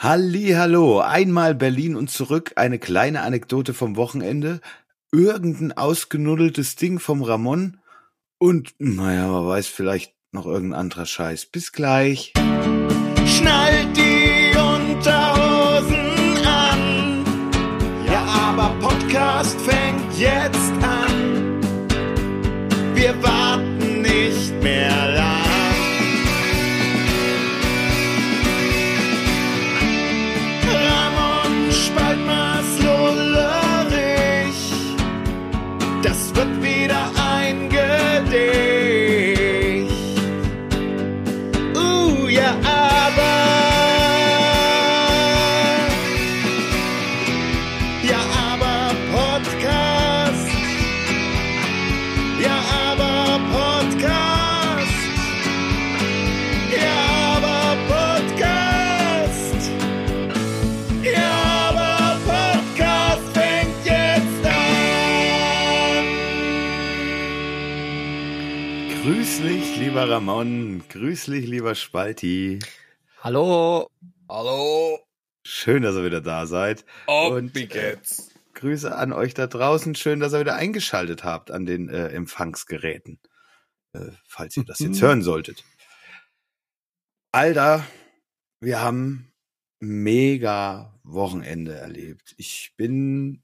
Hallo, einmal Berlin und zurück, eine kleine Anekdote vom Wochenende, irgendein ausgenuddeltes Ding vom Ramon und, naja, man weiß vielleicht noch irgendein anderer Scheiß. Bis gleich. Schnallt die Unterhosen an. Ja, aber Podcast fängt jetzt Das wird Ramon. Grüß dich, lieber Spalti. Hallo. Hallo, Schön, dass ihr wieder da seid. ob Und, wie äh, geht's? Grüße an euch da draußen. Schön, dass ihr wieder eingeschaltet habt an den äh, Empfangsgeräten. Äh, falls ihr das jetzt hören solltet. Alter, wir haben mega Wochenende erlebt. Ich bin,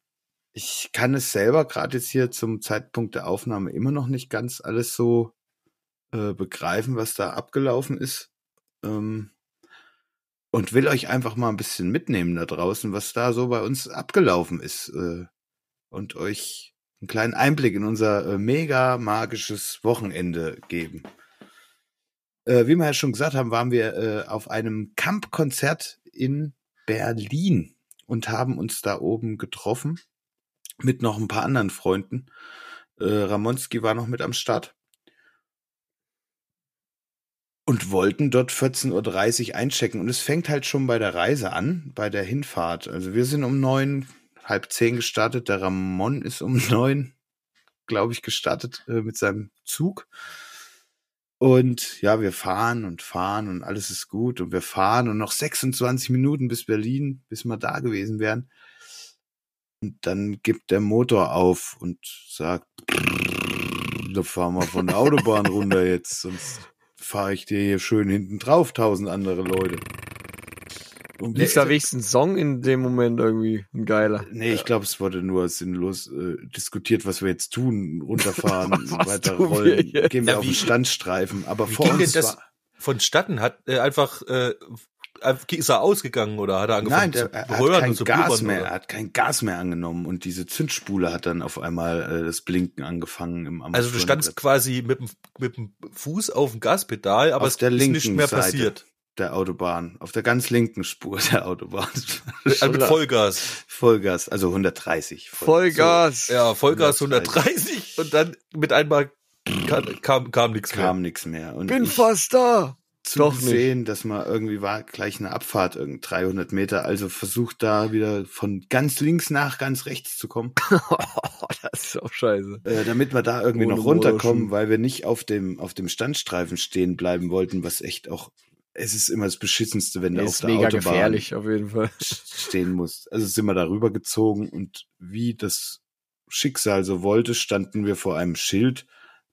ich kann es selber gerade jetzt hier zum Zeitpunkt der Aufnahme immer noch nicht ganz alles so äh, begreifen, was da abgelaufen ist. Ähm, und will euch einfach mal ein bisschen mitnehmen da draußen, was da so bei uns abgelaufen ist äh, und euch einen kleinen Einblick in unser äh, mega magisches Wochenende geben. Äh, wie wir ja schon gesagt haben, waren wir äh, auf einem Camp-Konzert in Berlin und haben uns da oben getroffen mit noch ein paar anderen Freunden. Äh, Ramonski war noch mit am Start und wollten dort 14.30 Uhr einchecken. Und es fängt halt schon bei der Reise an, bei der Hinfahrt. Also wir sind um neun, halb zehn gestartet. Der Ramon ist um neun, glaube ich, gestartet äh, mit seinem Zug. Und ja, wir fahren und fahren und alles ist gut. Und wir fahren und noch 26 Minuten bis Berlin, bis wir da gewesen wären. Und dann gibt der Motor auf und sagt, da fahren wir von der Autobahn runter jetzt, sonst fahre ich dir hier schön hinten drauf, tausend andere Leute. Und Lief da wenigstens ein Song in dem Moment irgendwie ein geiler. Nee, ich glaube, es wurde nur sinnlos äh, diskutiert, was wir jetzt tun, runterfahren, weiter wir rollen, gehen wir Ja, auf den Standstreifen. Aber Wie vor ging denn uns das war, vonstatten? Hat äh, einfach äh, ist er ausgegangen oder hat er angefangen nein, der, zu er hat kein Gas mehr, oder? er hat kein Gas mehr angenommen und diese Zündspule hat dann auf einmal äh, das Blinken angefangen im Also du standst quasi mit dem, mit dem Fuß auf dem Gaspedal, aber Auf es der ist nicht linken mehr Seite. passiert. der Autobahn, auf der ganz linken Spur der Autobahn. Also mit Vollgas. Vollgas, also 130. Vollgas. Ja, Vollgas 130. 130 und dann mit einmal kam, kam, kam nichts mehr. kam nichts mehr. Und Bin ich fast da. Doch nicht. sehen, dass man irgendwie war gleich eine Abfahrt, irgend 300 Meter, also versucht da wieder von ganz links nach ganz rechts zu kommen, das ist auch scheiße. äh, damit wir da irgendwie Ohne noch runterkommen, weil wir nicht auf dem auf dem Standstreifen stehen bleiben wollten, was echt auch es ist immer das beschissenste, wenn du auf der mega Autobahn gefährlich auf jeden Fall. stehen musst. Also sind wir darüber gezogen und wie das Schicksal so wollte, standen wir vor einem Schild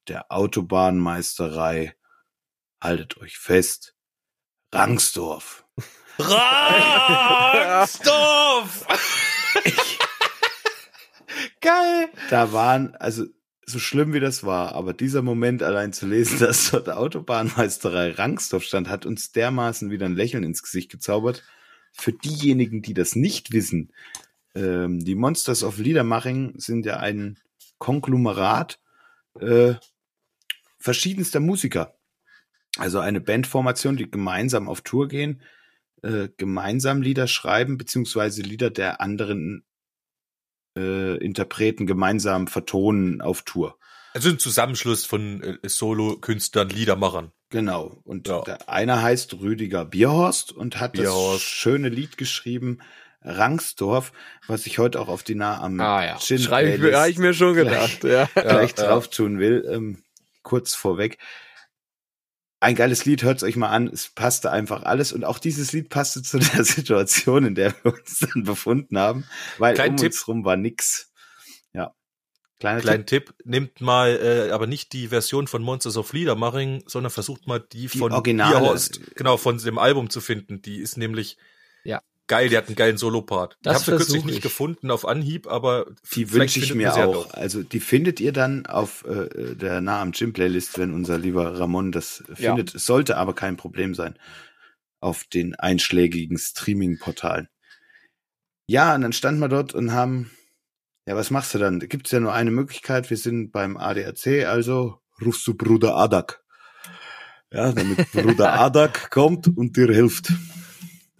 der Autobahnmeisterei. Haltet euch fest. Rangsdorf. Rangsdorf! Geil. Da waren, also so schlimm wie das war, aber dieser Moment allein zu lesen, dass dort Autobahnmeisterei Rangsdorf stand, hat uns dermaßen wieder ein Lächeln ins Gesicht gezaubert. Für diejenigen, die das nicht wissen, ähm, die Monsters of Liedermaching sind ja ein Konglomerat äh, verschiedenster Musiker. Also eine Bandformation, die gemeinsam auf Tour gehen, äh, gemeinsam Lieder schreiben, beziehungsweise Lieder der anderen äh, Interpreten gemeinsam vertonen auf Tour. Also ein Zusammenschluss von äh, Solo-Künstlern, Liedermachern. Genau. Und Ja. der eine heißt Rüdiger Bierhorst und hat das Bierhorst. schöne Lied geschrieben, Rangsdorf, was ich heute auch auf die Nah am Ah ja. Gin Schreib ich, mir- ich mir schon gedacht. Ja. gleich ja. drauf tun will. Ähm, kurz vorweg. Ein geiles Lied, hört's euch mal an. Es passte einfach alles. Und auch dieses Lied passte zu der Situation, in der wir uns dann befunden haben, weil Kleinen um Tipp. uns rum war nix. Ja. Kleiner Kleinen Tipp, nehmt mal äh, aber nicht die Version von Monsters of Liedermaching, sondern versucht mal die, Die von. Bierhorst, genau, von dem Album zu finden. Die ist nämlich. Geil, die hat einen geilen Solopart. Ich Das habe sie kürzlich nicht ich. gefunden auf Anhieb, aber Die vielleicht wünsche ich mir ja auch. doch. Also die findet ihr dann auf äh, der Nah am Gym Playlist, wenn unser lieber Ramon das Ja. findet. Es sollte aber kein Problem sein auf den einschlägigen Streaming-Portalen. Ja, und dann standen wir dort und haben, ja, was machst du dann? Da gibt's ja nur eine Möglichkeit. Wir sind beim ADAC, also rufst du Bruder Adak. Ja, damit Bruder Adak kommt und dir hilft.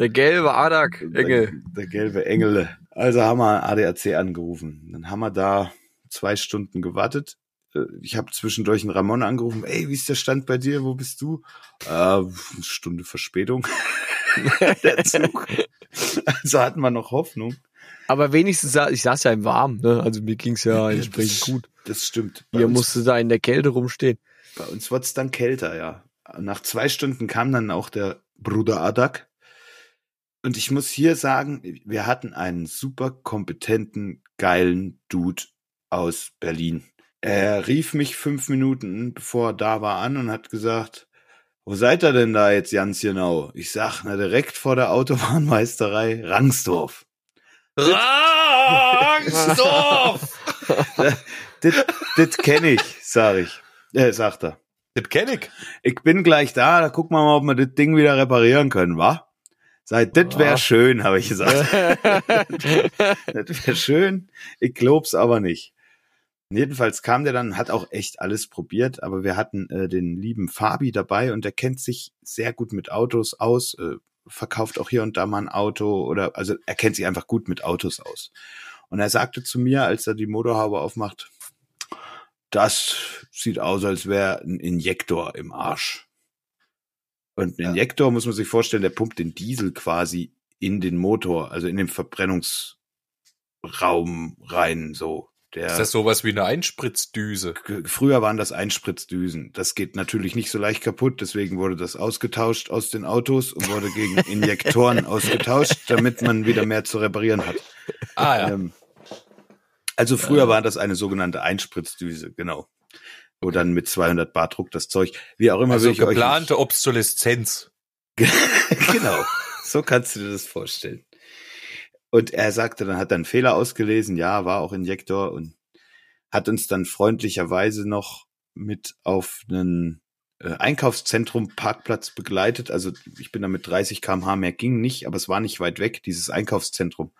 Der gelbe Adak, Der, Engel. der gelbe Engel. Also haben wir ADAC angerufen. Dann haben wir da zwei Stunden gewartet. Äh, Ich habe zwischendurch einen Ramon angerufen. Ey, wie ist der Stand bei dir? Wo bist du? Äh, eine Stunde Verspätung. der Zug. Also hatten wir noch Hoffnung. Aber wenigstens, ich saß ja im Warmen, ne? Also mir ging's ja entsprechend das, gut. Das stimmt. Bei Ihr musste da in der Kälte rumstehen. bei uns wurde es dann kälter, ja. Nach zwei Stunden kam dann auch der Bruder Adak. Und ich muss hier sagen, wir hatten einen super kompetenten, geilen Dude aus Berlin. Er rief mich fünf Minuten, bevor er da war, an und hat gesagt, wo seid ihr denn da jetzt ganz genau? Ich sag, na direkt vor der Autobahnmeisterei Rangsdorf. Rangsdorf! Das, kenne ich, sag ich. Äh, sagt er. das kenn ich. Ich bin gleich da, da gucken wir mal, ob wir das Ding wieder reparieren können, wa? Seit, das wäre schön, habe ich gesagt. das wäre schön. Ich glaub's aber nicht. Jedenfalls kam der dann, hat auch echt alles probiert, aber wir hatten äh, den lieben Fabi dabei und der kennt sich sehr gut mit Autos aus, äh, verkauft auch hier und da mal ein Auto oder, also er kennt sich einfach gut mit Autos aus. Und er sagte zu mir, als er die Motorhaube aufmacht, das sieht aus, als wäre ein Injektor im Arsch. Und ein Ja. Injektor muss man sich vorstellen, der pumpt den Diesel quasi in den Motor, also in den Verbrennungsraum rein, so. Der, Ist das sowas wie eine Einspritzdüse? Früher waren das Einspritzdüsen. Das geht natürlich nicht so leicht kaputt, deswegen wurde das ausgetauscht aus den Autos und wurde gegen Injektoren ausgetauscht, damit man wieder mehr zu reparieren hat. Ah ja. Ähm, also früher war das eine sogenannte Einspritzdüse, genau. Wo dann mit 200 Bar Druck das Zeug, wie auch immer Also geplante Obsoleszenz. genau. So kannst du dir das vorstellen. Und er sagte, dann hat er einen Fehler ausgelesen, ja, war auch Injektor und hat uns dann freundlicherweise noch mit auf einen äh, Einkaufszentrum Parkplatz begleitet. Also ich bin da mit 30 kmh mehr ging nicht, aber es war nicht weit weg, dieses Einkaufszentrum.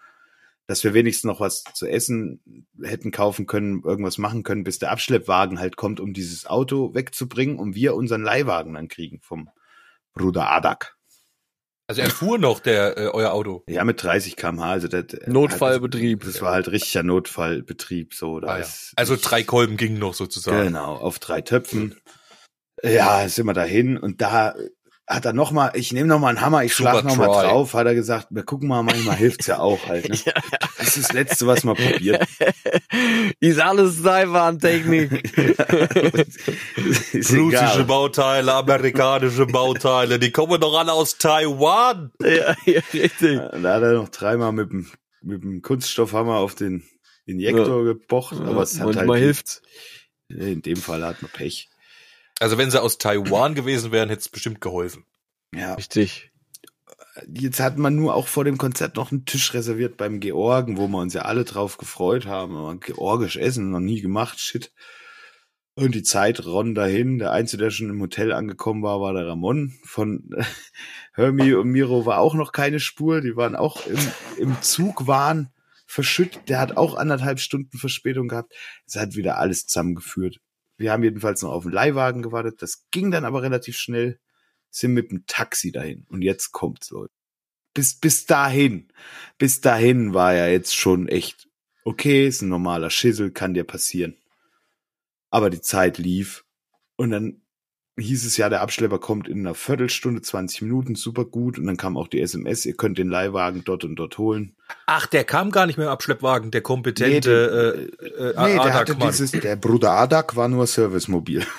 Dass wir wenigstens noch was zu essen hätten kaufen können, irgendwas machen können, bis der Abschleppwagen halt kommt, um dieses Auto wegzubringen, um wir unseren Leihwagen dann kriegen vom Bruder Adak. Also er fuhr noch der äh, euer Auto. Ja, mit 30 kmh. Also das, Notfallbetrieb. Das war halt richtiger Notfallbetrieb. So, da Ah, ja. ist Also drei Kolben gingen noch sozusagen. Genau, auf drei Töpfen. Ja, sind wir dahin und da hat er noch mal, ich nehme noch mal einen Hammer, ich schlag Super noch mal drauf, hat er gesagt, wir gucken mal, manchmal hilft's ja auch halt. Ne? Das ist das Letzte, was man probiert. Ist alles Seilbahntechnik. Russische. Bauteile, amerikanische Bauteile, die kommen doch alle aus Taiwan. ja, ja, richtig. Da hat er noch dreimal mit dem, mit dem Kunststoffhammer auf den Injektor gepocht, aber es hat Manchmal halt, hilft's. in dem Fall hat man Pech. Also wenn sie aus Taiwan gewesen wären, hätte es bestimmt geholfen. Ja, Richtig. jetzt hat man nur auch vor dem Konzert noch einen Tisch reserviert beim Georgen, wo wir uns ja alle drauf gefreut haben. Aber Georgisch essen, noch nie gemacht, shit. Und die Zeit ronn dahin. Der Einzige, der schon im Hotel angekommen war, war der Ramon. Von Hermi und Miro war auch noch keine Spur. Die waren auch im, im Zug, waren verschüttet. Der hat auch anderthalb Stunden Verspätung gehabt. Es hat wieder alles zusammengeführt. Wir haben jedenfalls noch auf den Leihwagen gewartet. Das ging dann aber relativ schnell. Sind mit dem Taxi dahin. Und jetzt kommt's, Leute. Bis, bis dahin, bis dahin war ja jetzt schon echt okay, ist ein normaler Schissel, kann dir passieren. Aber die Zeit lief. Und dann hieß es ja, der Abschlepper kommt in einer Viertelstunde, 20 Minuten, super gut. Und dann kam auch die SMS, ihr könnt den Leihwagen dort und dort holen. Ach, der kam gar nicht mehr im Abschleppwagen, der kompetente äh, äh, Nee, der hatte dieses, der Bruder Adak war nur Servicemobil.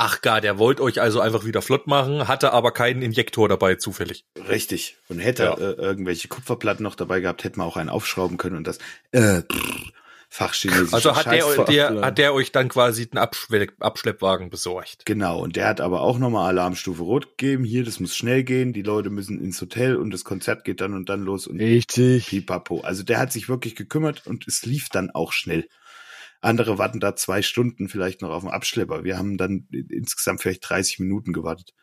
Ach gar, der wollte euch also einfach wieder flott machen, hatte aber keinen Injektor dabei zufällig. Richtig. Und hätte Ja. äh, irgendwelche Kupferplatten noch dabei gehabt, hätte man auch einen aufschrauben können und das äh, pff, fachchinesisch. Also hat der, der, hat der euch dann quasi den Abschwe Abschleppwagen besorgt. Genau, und der hat aber auch nochmal Alarmstufe Rot gegeben. Hier, das muss schnell gehen, die Leute müssen ins Hotel und das Konzert geht dann und dann los und Richtig. pipapo. Also der hat sich wirklich gekümmert und es lief dann auch schnell. Andere warten da zwei Stunden vielleicht noch auf den Abschlepper. Wir haben dann insgesamt vielleicht 30 Minuten gewartet.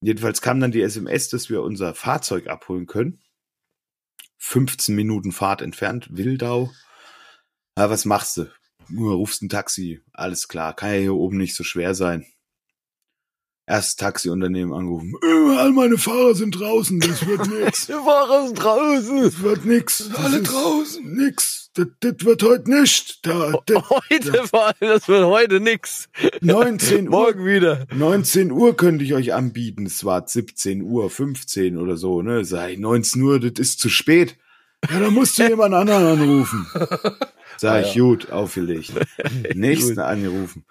Jedenfalls kam dann die SMS, dass wir unser Fahrzeug abholen können. 15 Minuten Fahrt entfernt, Wildau. Ja, was machst du? Nur rufst ein Taxi. Alles klar, kann ja hier oben nicht so schwer sein. Erst Taxiunternehmen angerufen. Äh, all meine Fahrer sind draußen, das wird nix. Wir waren draußen. Das wird nix. Alle draußen. Nix. Das, das wird heute nicht. Da, das, Heute war, das wird heute nix. 19 Uhr. Morgen wieder. 19 Uhr könnte ich euch anbieten. Es war 17 Uhr, 15 oder so, ne? Ich, 19 Uhr, das ist zu spät. Ja, da musst du jemand anderen anrufen. Sag ich, gut, aufgelegt. Nächsten angerufen.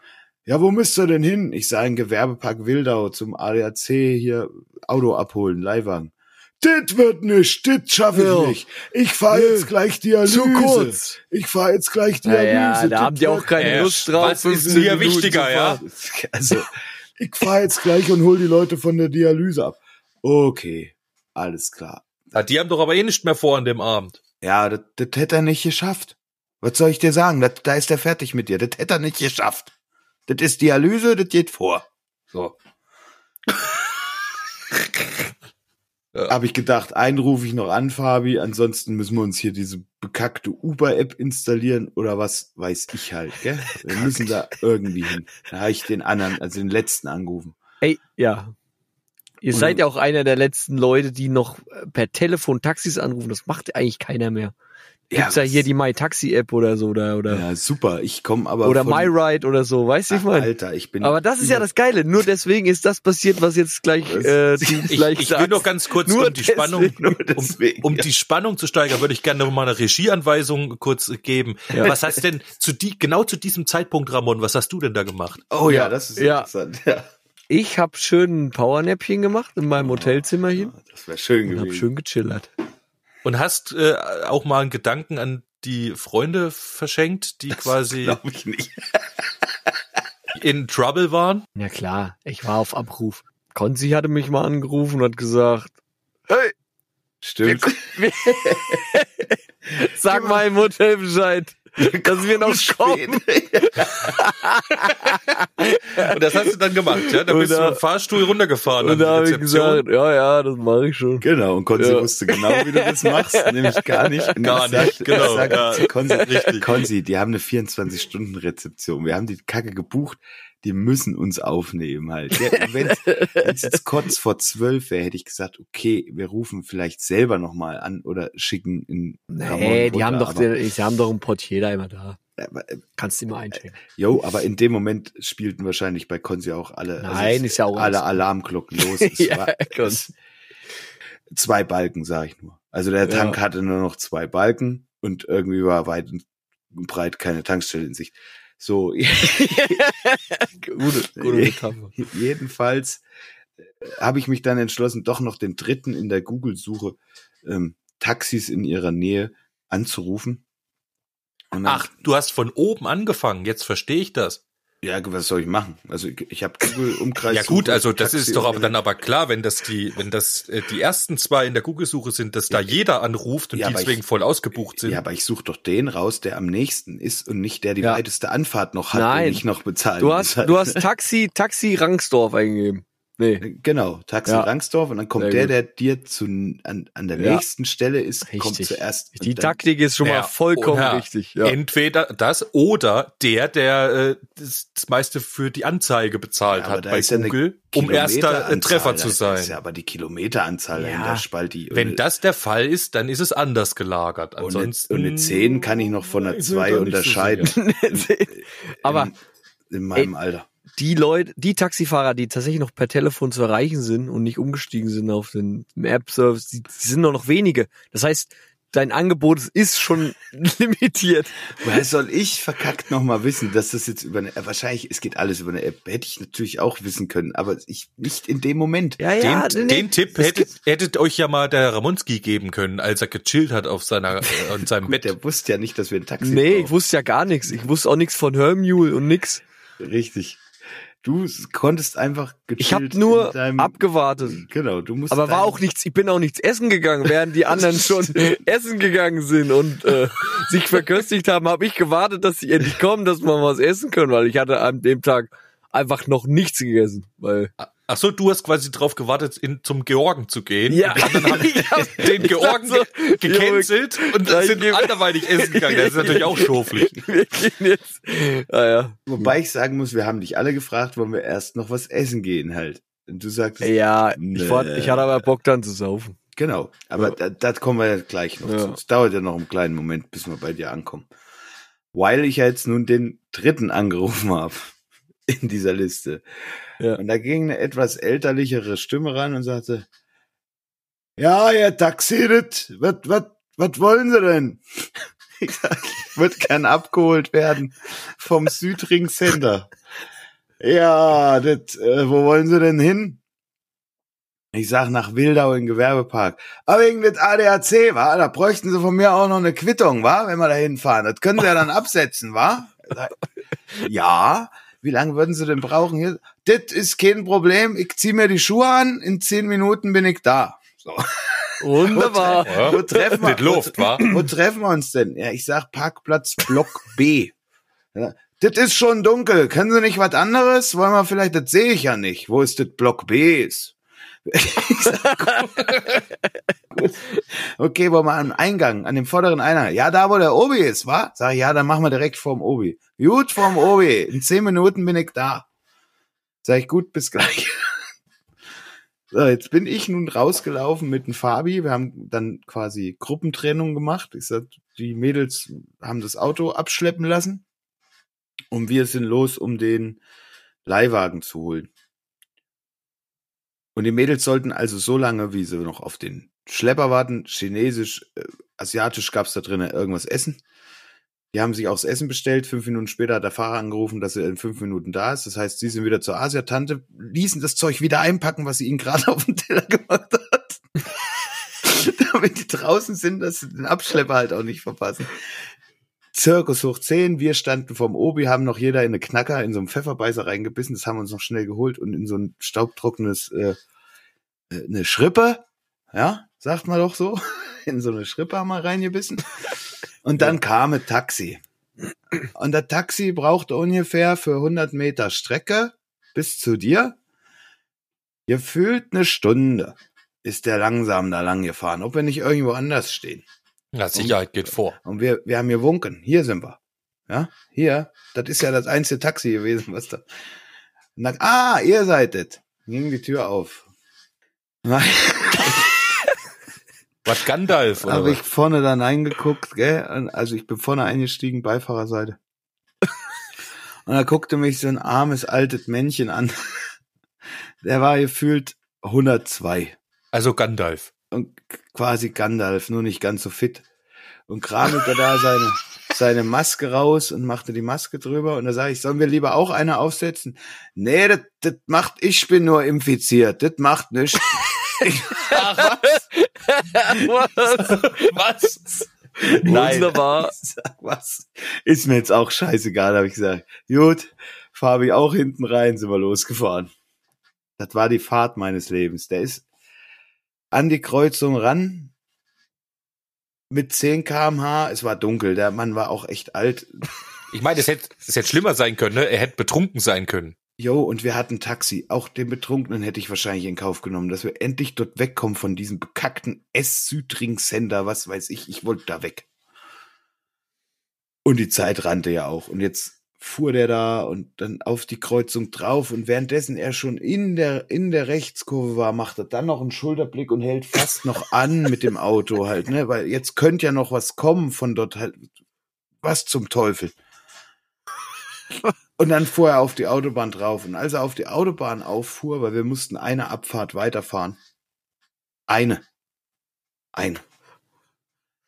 Ja, wo müsst ihr denn hin? Ich sage, Gewerbepark Wildau zum ADAC hier Auto abholen, Leihwagen. Das wird nicht, das schaffe ich Ja. nicht. Ich fahre Nö. jetzt gleich Dialyse. Zu kurz. Ich fahre jetzt gleich Dialyse. Naja, da haben die auch keine Äh, Lust drauf. was ist 15 dir Minuten wichtiger, ja? Also, ich fahre jetzt gleich und hol die Leute von der Dialyse ab. Okay, alles klar. Ja, die haben doch aber eh nicht mehr vor an dem Abend. Ja, das, das hätte er nicht geschafft. Was soll ich dir sagen? Das, da ist er fertig mit dir. Das hätte er nicht geschafft. Das ist Dialyse, das geht vor. So. Ja. Habe ich gedacht, einen rufe ich noch an, Fabi. Ansonsten müssen wir uns hier diese bekackte Uber-App installieren oder was weiß ich halt. Gell? Wir müssen da irgendwie hin. Da habe ich den anderen, also den letzten angerufen. Ey, ja. Ihr Und- seid ja auch einer der letzten Leute, die noch äh, per Telefon Taxis anrufen. Das macht eigentlich keiner mehr. Gibt's ja, was- hier die My Taxi App oder so oder oder Ja, super. Ich komme aber oder von- MyRide oder so, weißt du, ich meine. Alter, ich bin Aber das ist ja das Geile. Nur deswegen ist das passiert, was jetzt gleich äh, Ich, gleich ich will sagst. noch ganz kurz, Nur um die Spannung, deswegen, nur um, deswegen, um ja. die Spannung zu steigern, würde ich gerne noch mal eine Regieanweisung kurz geben. Ja. Was hast denn zu die, genau zu diesem Zeitpunkt, Ramon, was hast du denn da gemacht? Oh ja, Ja, das ist ja. interessant. Ja. Ich habe schön ein Powernäppchen gemacht in meinem Hotelzimmerchen Das wäre schön und habe gewesen. schön gechillert. Und hast äh, auch mal einen Gedanken an die Freunde verschenkt, die quasi Glaube ich nicht. in Trouble waren? Ja klar, ich war auf Abruf. Konzi hatte mich mal angerufen und hat gesagt, hey, Stimmt. sag mal im Hotel Bescheid, dass wir noch kommen. Und das hast du dann gemacht, ja? Da Und bist du da- im Fahrstuhl runtergefahren. Und an da die habe ich Rezeption. gesagt, ja, ja, das mache ich schon. Genau, und Konzi Ja. wusste genau, wie du das machst, nämlich gar nicht. Und Gar nicht, genau, ich sag ja. Konzi, Richtig. Konzi, die haben eine 24-Stunden-Rezeption. Wir haben die Kacke gebucht, die müssen uns aufnehmen halt. Wenn es jetzt kurz vor zwölf wäre, hätte ich gesagt, okay, wir rufen vielleicht selber nochmal an oder schicken in Nee, die haben doch, aber, den, sie haben doch einen Portier da immer da. aber, äh, Kannst du immer einchecken. Jo, aber in dem Moment spielten wahrscheinlich bei Konzi auch alle, Nein, es- ist ja auch alle alles- Alarmglocken los. Ja, war, es, zwei Balken, sag ich nur. Also der Ja. Tank hatte nur noch zwei Balken und irgendwie war weit und breit keine Tankstelle in Sicht. So, gute, gute Metapher. jedenfalls äh, habe ich mich dann entschlossen, doch noch den dritten in der Google-Suche ähm, Taxis in ihrer Nähe anzurufen. Ach, du hast von oben angefangen, jetzt verstehe ich das. Ja, was soll ich machen? Also ich, ich habe Google Umkreis. Ja gut, also das Taxi ist doch aber dann aber klar, wenn das die, wenn das äh, die ersten zwei in der Google-Suche sind, dass da jeder anruft und Ja, die deswegen ich- voll ausgebucht sind. Ja, aber ich suche doch den raus, der am nächsten ist und nicht der die Ja. weiteste Anfahrt noch hat Nein. und ich noch bezahlen Du muss hast, halt. du hast Taxi, Taxi Rangsdorf eingegeben. Nee. Genau, Taxi Ja. Rangsdorf und dann kommt Sehr der, gut. der dir zu, an, an der Ja. nächsten Stelle ist, kommt Richtig. zuerst. Die Taktik ist schon Ja, mal vollkommen ja. richtig. Ja. Entweder das oder der, der äh, das, das meiste für die Anzeige bezahlt hat bei Google, um erster äh, Treffer zu sein. Ist ja aber die Kilometeranzahl Ja. dahinter spalti. Wenn eine- das der Fall ist, dann ist es anders gelagert. und eine, Ansonsten und eine 10 kann ich noch von einer ist er 2 da nicht so unterscheiden. Aber in, in meinem Alter. Die Leute, die Taxifahrer, die tatsächlich noch per Telefon zu erreichen sind und nicht umgestiegen sind auf den App-Service, die, die sind nur noch wenige. Das heißt, dein Angebot ist schon limitiert. Woher soll ich verkackt nochmal wissen, dass das jetzt über eine, äh, wahrscheinlich, es geht alles über eine App. Hätte ich natürlich auch wissen können, aber ich nicht in dem Moment. Ja, Den, ja, nee, den Tipp hättet, hättet euch ja mal der Ramonski geben können, als er gechillt hat auf seiner, äh, in seinem Gut, Bett. der wusste ja nicht, dass wir ein Taxi Nee, ich brauchen. wusste ja gar nichts. Ich wusste auch nichts von Hermule und nix. Richtig. Du konntest einfach Ich habe nur deinem, abgewartet. Genau, du musst Aber war auch nichts, ich bin auch nichts essen gegangen, während die anderen schon essen gegangen sind und äh, sich verköstigt haben, habe ich gewartet, dass sie endlich kommen, dass wir was essen können, weil ich hatte an dem Tag einfach noch nichts gegessen. Weil Ach so, du hast quasi drauf gewartet, in, zum Georgen zu gehen. Ja. Und anderen haben Ich hab- den Georgen so, ge gecancelt und Ja, ich sind geb- anderweitig essen gegangen. Das ist natürlich auch schoflich. wir gehen jetzt. Ah, ja. Wobei ich sagen muss, wir haben dich alle gefragt, wollen wir erst noch was essen gehen halt. Und du sagtest, Ja, Nee. ich, war, ich hatte aber Bock dann zu saufen. genau. Aber Ja. da, das kommen wir ja gleich noch Ja. zu. Es dauert ja noch einen kleinen Moment, bis wir bei dir ankommen. Weil ich ja jetzt nun den dritten angerufen habe in dieser Liste. Ja. Und da ging eine etwas elterlichere Stimme ran und sagte, ja, ihr Taxirit, was, was, was wollen Sie denn? Ich würde gern abgeholt werden vom Südring Center. Ja, das, äh, wo wollen Sie denn hin? Ich sag nach Wildau in Gewerbepark. Aber wegen des ADAC, wa? Da bräuchten Sie von mir auch noch eine Quittung, wa? Wenn wir da hinfahren. Das können Sie ja dann absetzen, wa? Ich sag, Ja. Wie lange würden Sie denn brauchen hier? Das ist kein Problem. Ich zieh mir die Schuhe an. In zehn Minuten bin ich da. So. Wunderbar. Ja. Wo treffen wir, Mit Luft, wa? wo treffen wir uns denn? Ja, ich sag Parkplatz Block B. Ja, das ist schon dunkel. Können Sie nicht was anderes? Wollen wir vielleicht, das sehe ich ja nicht. Wo ist das Block B ist? Okay, wollen wir am Eingang, an dem vorderen Eingang. Ja, da wo der Obi ist, wa? Sag ich, ja, dann machen wir direkt vorm Obi. Gut, vorm Obi. In zehn Minuten bin ich da. Sag ich, gut, bis gleich. So, jetzt bin ich nun rausgelaufen mit dem Fabi. Wir haben dann quasi Gruppentrennung gemacht. Ich sag, die Mädels haben das Auto abschleppen lassen. Und wir sind los, um den Leihwagen zu holen. Und die Mädels sollten also so lange, wie sie noch auf den Schlepper warten, chinesisch, äh, asiatisch gab's da drinnen irgendwas essen. Die haben sich auch das Essen bestellt. Fünf Minuten später hat der Fahrer angerufen, dass er in fünf Minuten da ist. Das heißt, sie sind wieder zur Asiatante, ließen das Zeug wieder einpacken, was sie ihnen gerade auf den Teller gemacht hat. Damit die draußen sind, dass sie den Abschlepper halt auch nicht verpassen. Zirkus hoch 10, wir standen vom Obi, haben noch jeder in eine Knacker, in so einen Pfefferbeißer reingebissen, das haben wir uns noch schnell geholt und in so ein staubtrockenes, äh, äh, eine Schrippe, ja, sagt man doch so, in so eine Schrippe haben wir reingebissen. Und dann kam ein Taxi. Und der Taxi brauchte ungefähr für 100 Meter Strecke bis zu dir. Gefühlt eine Stunde ist der langsam da lang gefahren, ob wir nicht irgendwo anders stehen. Ja, Sicherheit geht vor. Und wir, wir haben gewunken. Hier sind wir. Ja, hier. Das ist ja das einzige Taxi gewesen, was da. Und dann, ah, ihr seid es. Ging die Tür auf. Was Gandalf, oder Habe ich vorne dann eingeguckt, gell? Und Also ich bin vorne eingestiegen, Beifahrerseite. Und da guckte mich so ein armes altes Männchen an. Der war gefühlt 102 Also Gandalf. Und quasi Gandalf, nur nicht ganz so fit. Und kramelte da seine, seine Maske raus und machte die Maske drüber. Und da sage ich, sollen wir lieber auch eine aufsetzen? Nee, das, das macht, ich bin nur infiziert. Das macht nichts. Ach, Was? was? Wunderbar. Ich sag, was? Ist mir jetzt auch scheißegal, habe ich gesagt. Gut, Fabi auch hinten rein, sind wir losgefahren. Das war die Fahrt meines Lebens. Der ist an die Kreuzung ran mit 10 kmh. Es war dunkel. Der Mann war auch echt alt. Ich meine, es hätte, es hätte schlimmer sein können, ne? Er hätte betrunken sein können. Jo, und wir hatten Taxi. Auch den Betrunkenen hätte ich wahrscheinlich in Kauf genommen, dass wir endlich dort wegkommen von diesem bekackten S-Südring-Sender, was weiß ich. Ich wollte da weg. Und die Zeit rannte ja auch. Und jetzt fuhr der da und dann auf die Kreuzung drauf. Und währenddessen er schon in der, in der Rechtskurve war, macht er dann noch einen Schulterblick und hält fast noch an mit dem Auto halt, ne? Weil jetzt könnte ja noch was kommen von dort halt. Was zum Teufel? Und dann fuhr er auf die Autobahn drauf. Und als er auf die Autobahn auffuhr, weil wir mussten eine Abfahrt weiterfahren. Eine. Eine.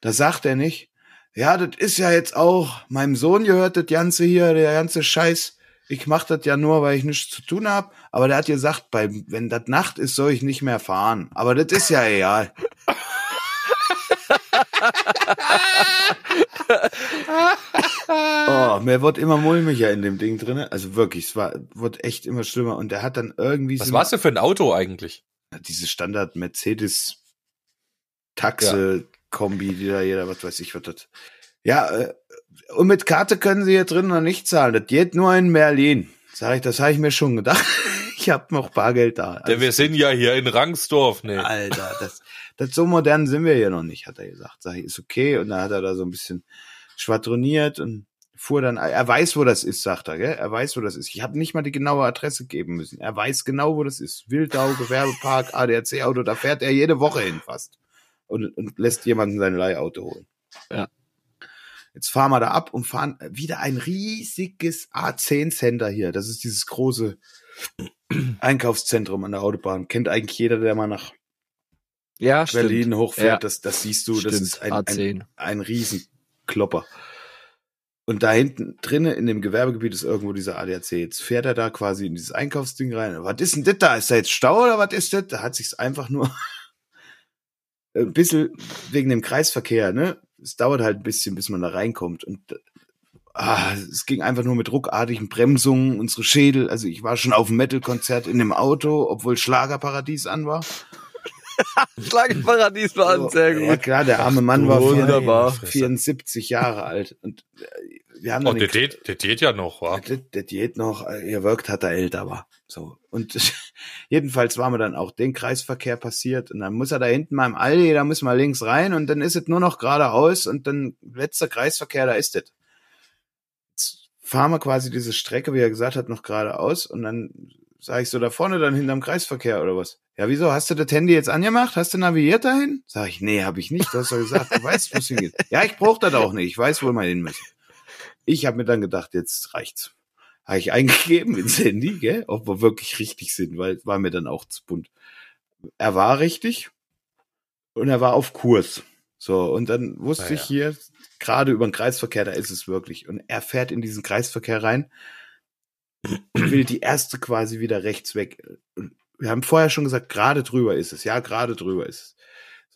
Da sagt er nicht, ja, das ist ja jetzt auch, meinem Sohn gehört das Ganze hier, der ganze Scheiß. Ich mach das ja nur, weil ich nichts zu tun hab. Aber der hat gesagt, bei, wenn das Nacht ist, soll ich nicht mehr fahren. Aber das ist ja egal. oh, mir wird immer mulmiger in dem Ding drinne. Also wirklich, es war, wird echt immer schlimmer. Und der hat dann irgendwie Was so war's denn für ein Auto eigentlich? diese Standard Mercedes Taxe Kombi, die da jeder, was weiß ich, was das. Ja, äh, und mit Karte können sie hier drin noch nicht zahlen. Das geht nur in Berlin. Sag ich, das habe ich mir schon gedacht. Ich habe noch Bargeld da. Denn wir sind ja hier in Rangsdorf, ne? Alter, das, das so modern sind wir hier noch nicht, hat er gesagt. Sag ich, ist okay. Und dann hat er da so ein bisschen schwadroniert und fuhr dann, er weiß, wo das ist, sagt er, gell? Er weiß, wo das ist. Ich habe nicht mal die genaue Adresse geben müssen. Er weiß genau, wo das ist. Wildau, Gewerbepark, ADAC-Auto, da fährt er jede Woche hin fast. Und, und lässt jemanden sein Leihauto holen. Ja. Jetzt fahren wir da ab und fahren wieder ein riesiges A10-Center hier. Das ist dieses große Einkaufszentrum an der Autobahn. Kennt eigentlich jeder, der mal nach Ja, Berlin stimmt. hochfährt. Ja. Das, das siehst du, das Stimmt, ist ein, ein, A10. ein Riesenklopper. Und da hinten drinnen in dem Gewerbegebiet ist irgendwo dieser ADAC. Jetzt fährt er da quasi in dieses Einkaufsding rein. Was ist denn das da? Ist da jetzt Stau oder was ist das? Da hat sich's einfach nur ein bisschen wegen dem Kreisverkehr, ne? Es dauert halt ein bisschen, bis man da reinkommt. Und ah, es ging einfach nur mit ruckartigen Bremsungen, unsere Schädel. Also ich war schon auf dem Metal-Konzert in dem Auto, obwohl Schlagerparadies an war. Schlagenparadies war sehr Ja gut. klar, der arme Mann war Wunderbar. 74 Jahre alt. Und äh, wir haben Oh, der geht, der geht ja noch, wa? der, der Diät noch, äh, ihr wirkt, hat er älter war. So. Und jedenfalls war mir dann auch den Kreisverkehr passiert und dann muss er da hinten mal im Aldi, da müssen wir links rein und dann ist es nur noch geradeaus und dann letzter Kreisverkehr, da ist es. Jetzt fahren wir quasi diese Strecke, wie er gesagt hat, noch geradeaus und dann sage ich so da vorne dann hinterm Kreisverkehr oder was? Ja, wieso? Hast du das Handy jetzt angemacht? Hast du navigiert dahin? Sag ich, nee, habe ich nicht. Du hast doch gesagt, du weißt, wo es hingeht. Ja, ich brauche das auch nicht. Ich weiß, wo wir hin müssen. Ich habe mir dann gedacht, jetzt reicht's. Habe ich eingegeben ins Handy, gell? ob wir wirklich richtig sind, weil war mir dann auch zu bunt. Er war richtig und er war auf Kurs. So, und dann wusste Naja. ich hier, gerade über den Kreisverkehr, da ist es wirklich. Und er fährt in diesen Kreisverkehr rein und will die erste quasi wieder rechts weg. Wir haben vorher schon gesagt, gerade drüber ist es. Ja, gerade drüber ist es.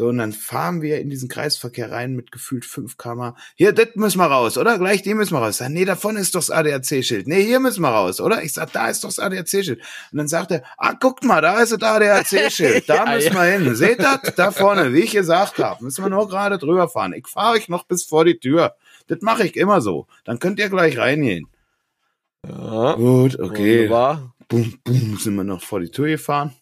So, und dann fahren wir in diesen Kreisverkehr rein mit gefühlt 5 km. Hier, das müssen wir raus, oder? Gleich die müssen wir raus. Sag, nee, davon ist doch das ADAC-Schild. Nee, hier müssen wir raus, oder? Ich sag, da ist doch das ADAC-Schild. Und dann sagt er, ah, guckt mal, da ist das ADAC-Schild. Da Ja, müssen wir hin. Seht das? Da vorne, wie ich gesagt habe. Müssen wir nur gerade drüber fahren. Ich fahre euch noch bis vor die Tür. Das mache ich immer so. Dann könnt ihr gleich reingehen. Ja, Gut, okay wunderbar. bum, bum, sind wir noch vor die Tür gefahren.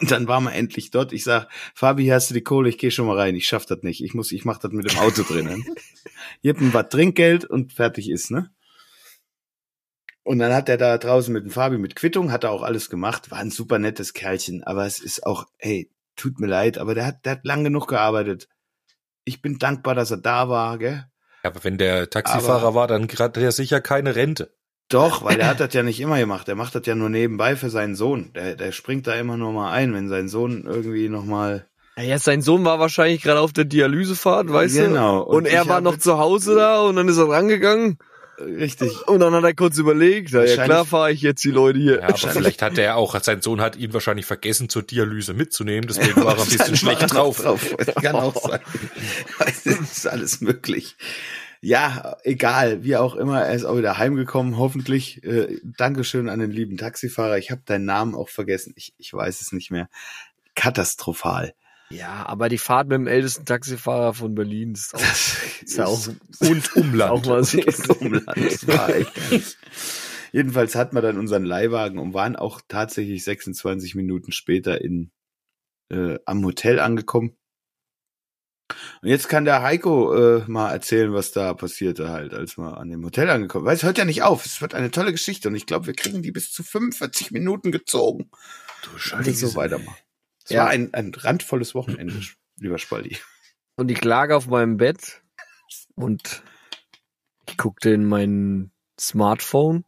Und dann waren wir endlich dort. Ich sag, Fabi, hier hast du die Kohle, ich gehe schon mal rein. Ich schaff das nicht. Ich muss, ich mach das mit dem Auto drinnen. Ihm was Trinkgeld und fertig ist, ne? Und dann hat er da draußen mit dem Fabi mit Quittung, hat er auch alles gemacht, war ein super nettes Kerlchen, aber es ist auch, ey, tut mir leid, aber der hat, der hat lang genug gearbeitet. Ich bin dankbar, dass er da war, gell? Ja, aber wenn der Taxifahrer Aber- war, dann hat er sicher keine Rente. Doch, weil der hat das ja nicht immer gemacht. Der macht das ja nur nebenbei für seinen Sohn. Der, der springt da immer nur mal ein, wenn sein Sohn irgendwie noch mal. Ja, sein Sohn war wahrscheinlich gerade auf der Dialysefahrt, weißt Genau. du? Und, Und er war noch zu Hause da und dann ist er rangegangen Richtig. und dann hat er kurz überlegt, ja, klar fahre ich jetzt die Leute hier. Ja, aber vielleicht hat er auch, sein Sohn hat ihn wahrscheinlich vergessen zur Dialyse mitzunehmen, deswegen war er ein bisschen schlecht er drauf. drauf. Kann auch sein. Das ist alles möglich. Ja, egal, wie auch immer, er ist auch wieder heimgekommen, hoffentlich. Äh, Dankeschön an den lieben Taxifahrer. Ich habe deinen Namen auch vergessen. Ich, ich weiß es nicht mehr. Katastrophal. Ja, aber die Fahrt mit dem ältesten Taxifahrer von Berlin ist auch, ist ja auch, Und Umland. auch so. Umland. Das war echt Jedenfalls hatten wir dann unseren Leihwagen und waren auch tatsächlich 26 Minuten später in, äh, am Hotel angekommen. Und jetzt kann der Heiko äh, mal erzählen, was da passierte halt, als wir an dem Hotel angekommen Weil es hört ja nicht auf. Es wird eine tolle Geschichte und ich glaube, wir kriegen die bis zu 45 Minuten gezogen. Du wir so weitermachen. Es Ja. war ein, ein randvolles Wochenende, lieber Spaldi. Und ich lag auf meinem Bett und ich guckte in mein Smartphone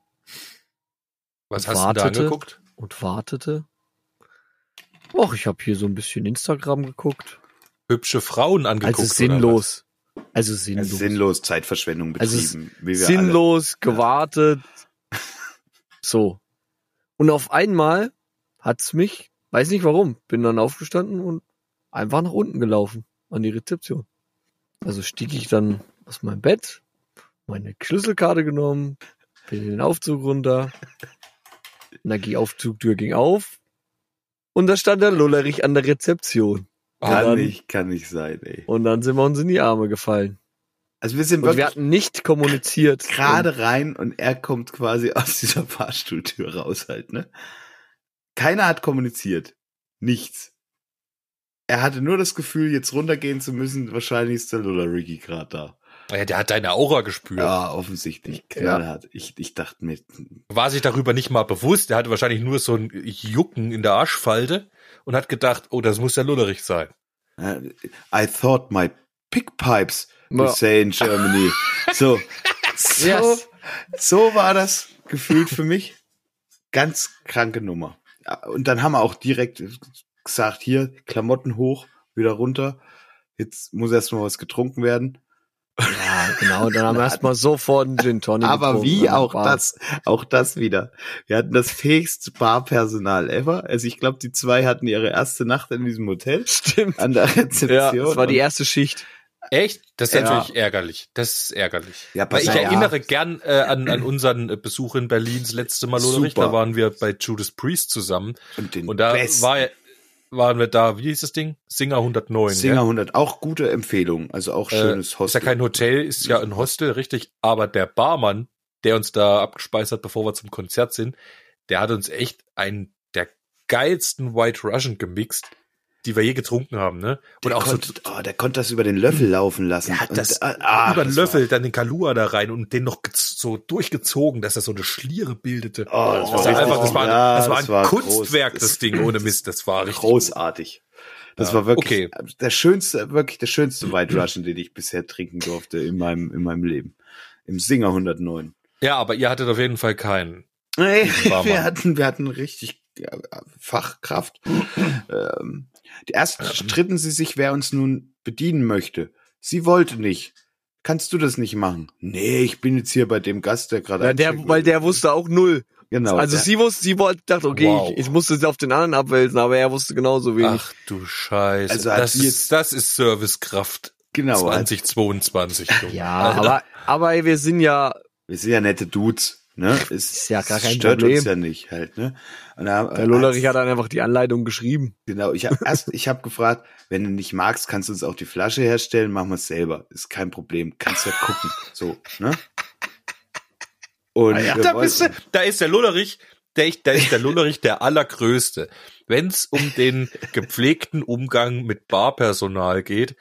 Was hast du da Wartete. angeguckt? und wartete. Och, ich habe hier so ein bisschen Instagram geguckt. Hübsche Frauen angeguckt. Also oder was? sinnlos. Also Ja, sinnlos. sinnlos Zeitverschwendung Also betrieben. wie wir sinnlos gewartet. So. Und auf einmal hat's mich, weiß nicht warum, bin dann aufgestanden und einfach nach unten gelaufen an die Rezeption. Also stieg ich dann aus meinem Bett, meine Schlüsselkarte genommen, bin in den Aufzug runter. Na, die Aufzugtür ging auf und da stand der Lullerich an der Rezeption. Kann dann- nicht, kann nicht sein, ey. Und dann sind wir uns in die Arme gefallen. Also wir sind Und wir wirklich hatten nicht kommuniziert. gerade rein und er kommt quasi aus dieser Fahrstuhltür raus halt, ne? Keiner hat kommuniziert. Nichts. Er hatte nur das Gefühl, jetzt runtergehen zu müssen. Wahrscheinlich ist der Lulla Ricky gerade da. Ja, der hat deine Aura gespürt. Ja, offensichtlich. Ja. Knallhart. Ich, ich dachte mir, War sich darüber nicht mal bewusst. Der hatte wahrscheinlich nur so ein Jucken in der Arschfalte und hat gedacht, oh, das muss der Lullerich sein. äh, I thought my pickpipes, we Ja. say in Germany. So, so, Yes. so war das gefühlt für mich. Ganz kranke Nummer. Und dann haben wir auch direkt gesagt, hier, Klamotten hoch, wieder runter. Jetzt muss erst mal was getrunken werden. Ja, genau. Dann haben wir erstmal sofort einen Gin Tonic Aber wie auch Bar. das, auch das wieder. Wir hatten das fähigste Barpersonal ever. Also ich glaube, die zwei hatten ihre erste Nacht in diesem Hotel Stimmt. an der Rezeption. Ja, das war die erste Schicht. Echt? Das ist Ja. natürlich ärgerlich. Das ist ärgerlich. Ja, Weil ich auf. erinnere gern äh, an, an unseren äh, Besuch in Berlin das letzte Mal. Super. Da waren wir bei Judas Priest zusammen. Und, den Und da besten. war, waren wir da, wie hieß das Ding? Singer 109. Singer gell? 100, auch gute Empfehlung. Also auch schönes Ist Hostel. ja kein Hotel, ist ja ein Hostel, richtig. Aber der Barmann, der uns da abgespeist hat, bevor wir zum Konzert sind, der hat uns echt einen der geilsten White Russian gemixt, die wir je getrunken haben, ne? Und der auch konnte, oh, der konnte das über den Löffel laufen lassen. Der hat Und, das ah, ah, über den das Löffel dann den Kalua da rein und den noch so durchgezogen, dass er so eine Schliere bildete. Oh, das war das, war einfach, das war, Ja, das war das ein war Kunstwerk, groß. das Ding, ohne Mist. Das war War richtig großartig. Das Ja, war wirklich okay. der schönste, wirklich der schönste White Russian, den ich bisher trinken durfte in meinem, in meinem Leben. Im Singer 109. Gut. Ja, aber ihr hattet auf jeden Fall keinen. Nee, wir hatten, wir hatten richtig Fachkraft. ähm, erst stritten sie sich, wer uns nun bedienen möchte. Sie wollte nicht. Kannst du das nicht machen? Nee, ich bin jetzt hier bei dem Gast, der gerade Ja, der, weil der wusste auch null. genau, also der, sie wusste, sie wollte, dachte, okay, Wow. ich, ich musste sie auf den anderen abwälzen, aber er wusste genauso wenig. Ach du Scheiße. Also das, sie ist, das ist Servicekraft genau, also, 2022. du. ja, aber, aber ey, wir sind ja, wir sind ja nette Dudes, ne? Es Ist ja gar kein stört Problem. uns ja nicht halt, ne? Und da, der Lullerich hat dann einfach die Anleitung geschrieben. Genau, ich habe erst, ich habe gefragt, wenn du nicht magst, kannst du uns auch die Flasche herstellen, machen wir es selber. Ist kein Problem, kannst ja gucken, so, ne? Und wir Da, bist du, da ist der Lullerich, der, da ist der Lullerich der allergrößte. Wenn es um den gepflegten Umgang mit Barpersonal geht,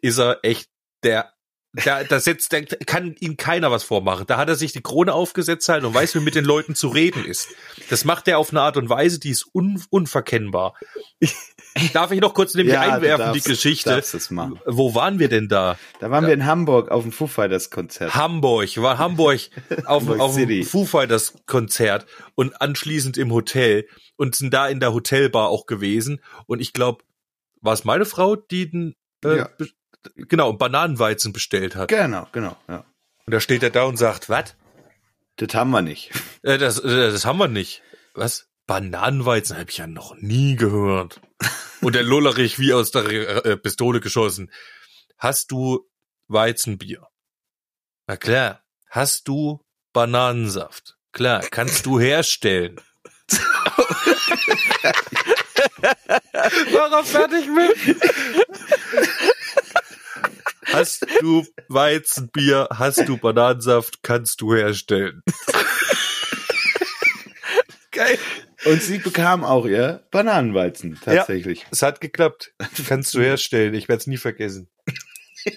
ist er echt der, der, da setzt, der kann ihm keiner was vormachen. Da hat er sich die Krone aufgesetzt halt und weiß, wie mit den Leuten zu reden ist. Das macht er auf eine Art und Weise, die ist un, unverkennbar. Darf ich noch kurz nämlich Ja, einwerfen, darfst- die Geschichte? Wo waren wir denn da? Da waren wir in Hamburg auf dem Foo Fighters Konzert. Hamburg, war Hamburg auf, Hamburg auf dem. Foo Fighters Konzert und anschließend im Hotel und sind da in der Hotelbar auch gewesen. Und ich glaube, war es meine Frau, die den, äh, Ja. Genau, Bananenweizen bestellt hat. Genau, genau, ja. Und da steht er da und sagt, was? Das haben wir nicht. Äh, das, äh, das haben wir nicht. Was? Bananenweizen habe ich ja noch nie gehört. Und der Lullerich wie aus der äh, Pistole geschossen. Hast du Weizenbier? Na klar. Hast du Bananensaft? Klar. Kannst du herstellen? War er fertig mit? Hast du Weizenbier? Hast du Bananensaft? Kannst du herstellen? Geil. Und sie bekam auch ihr Bananenweizen, tatsächlich. Es hat geklappt. Kannst du herstellen. Ich werde es nie vergessen.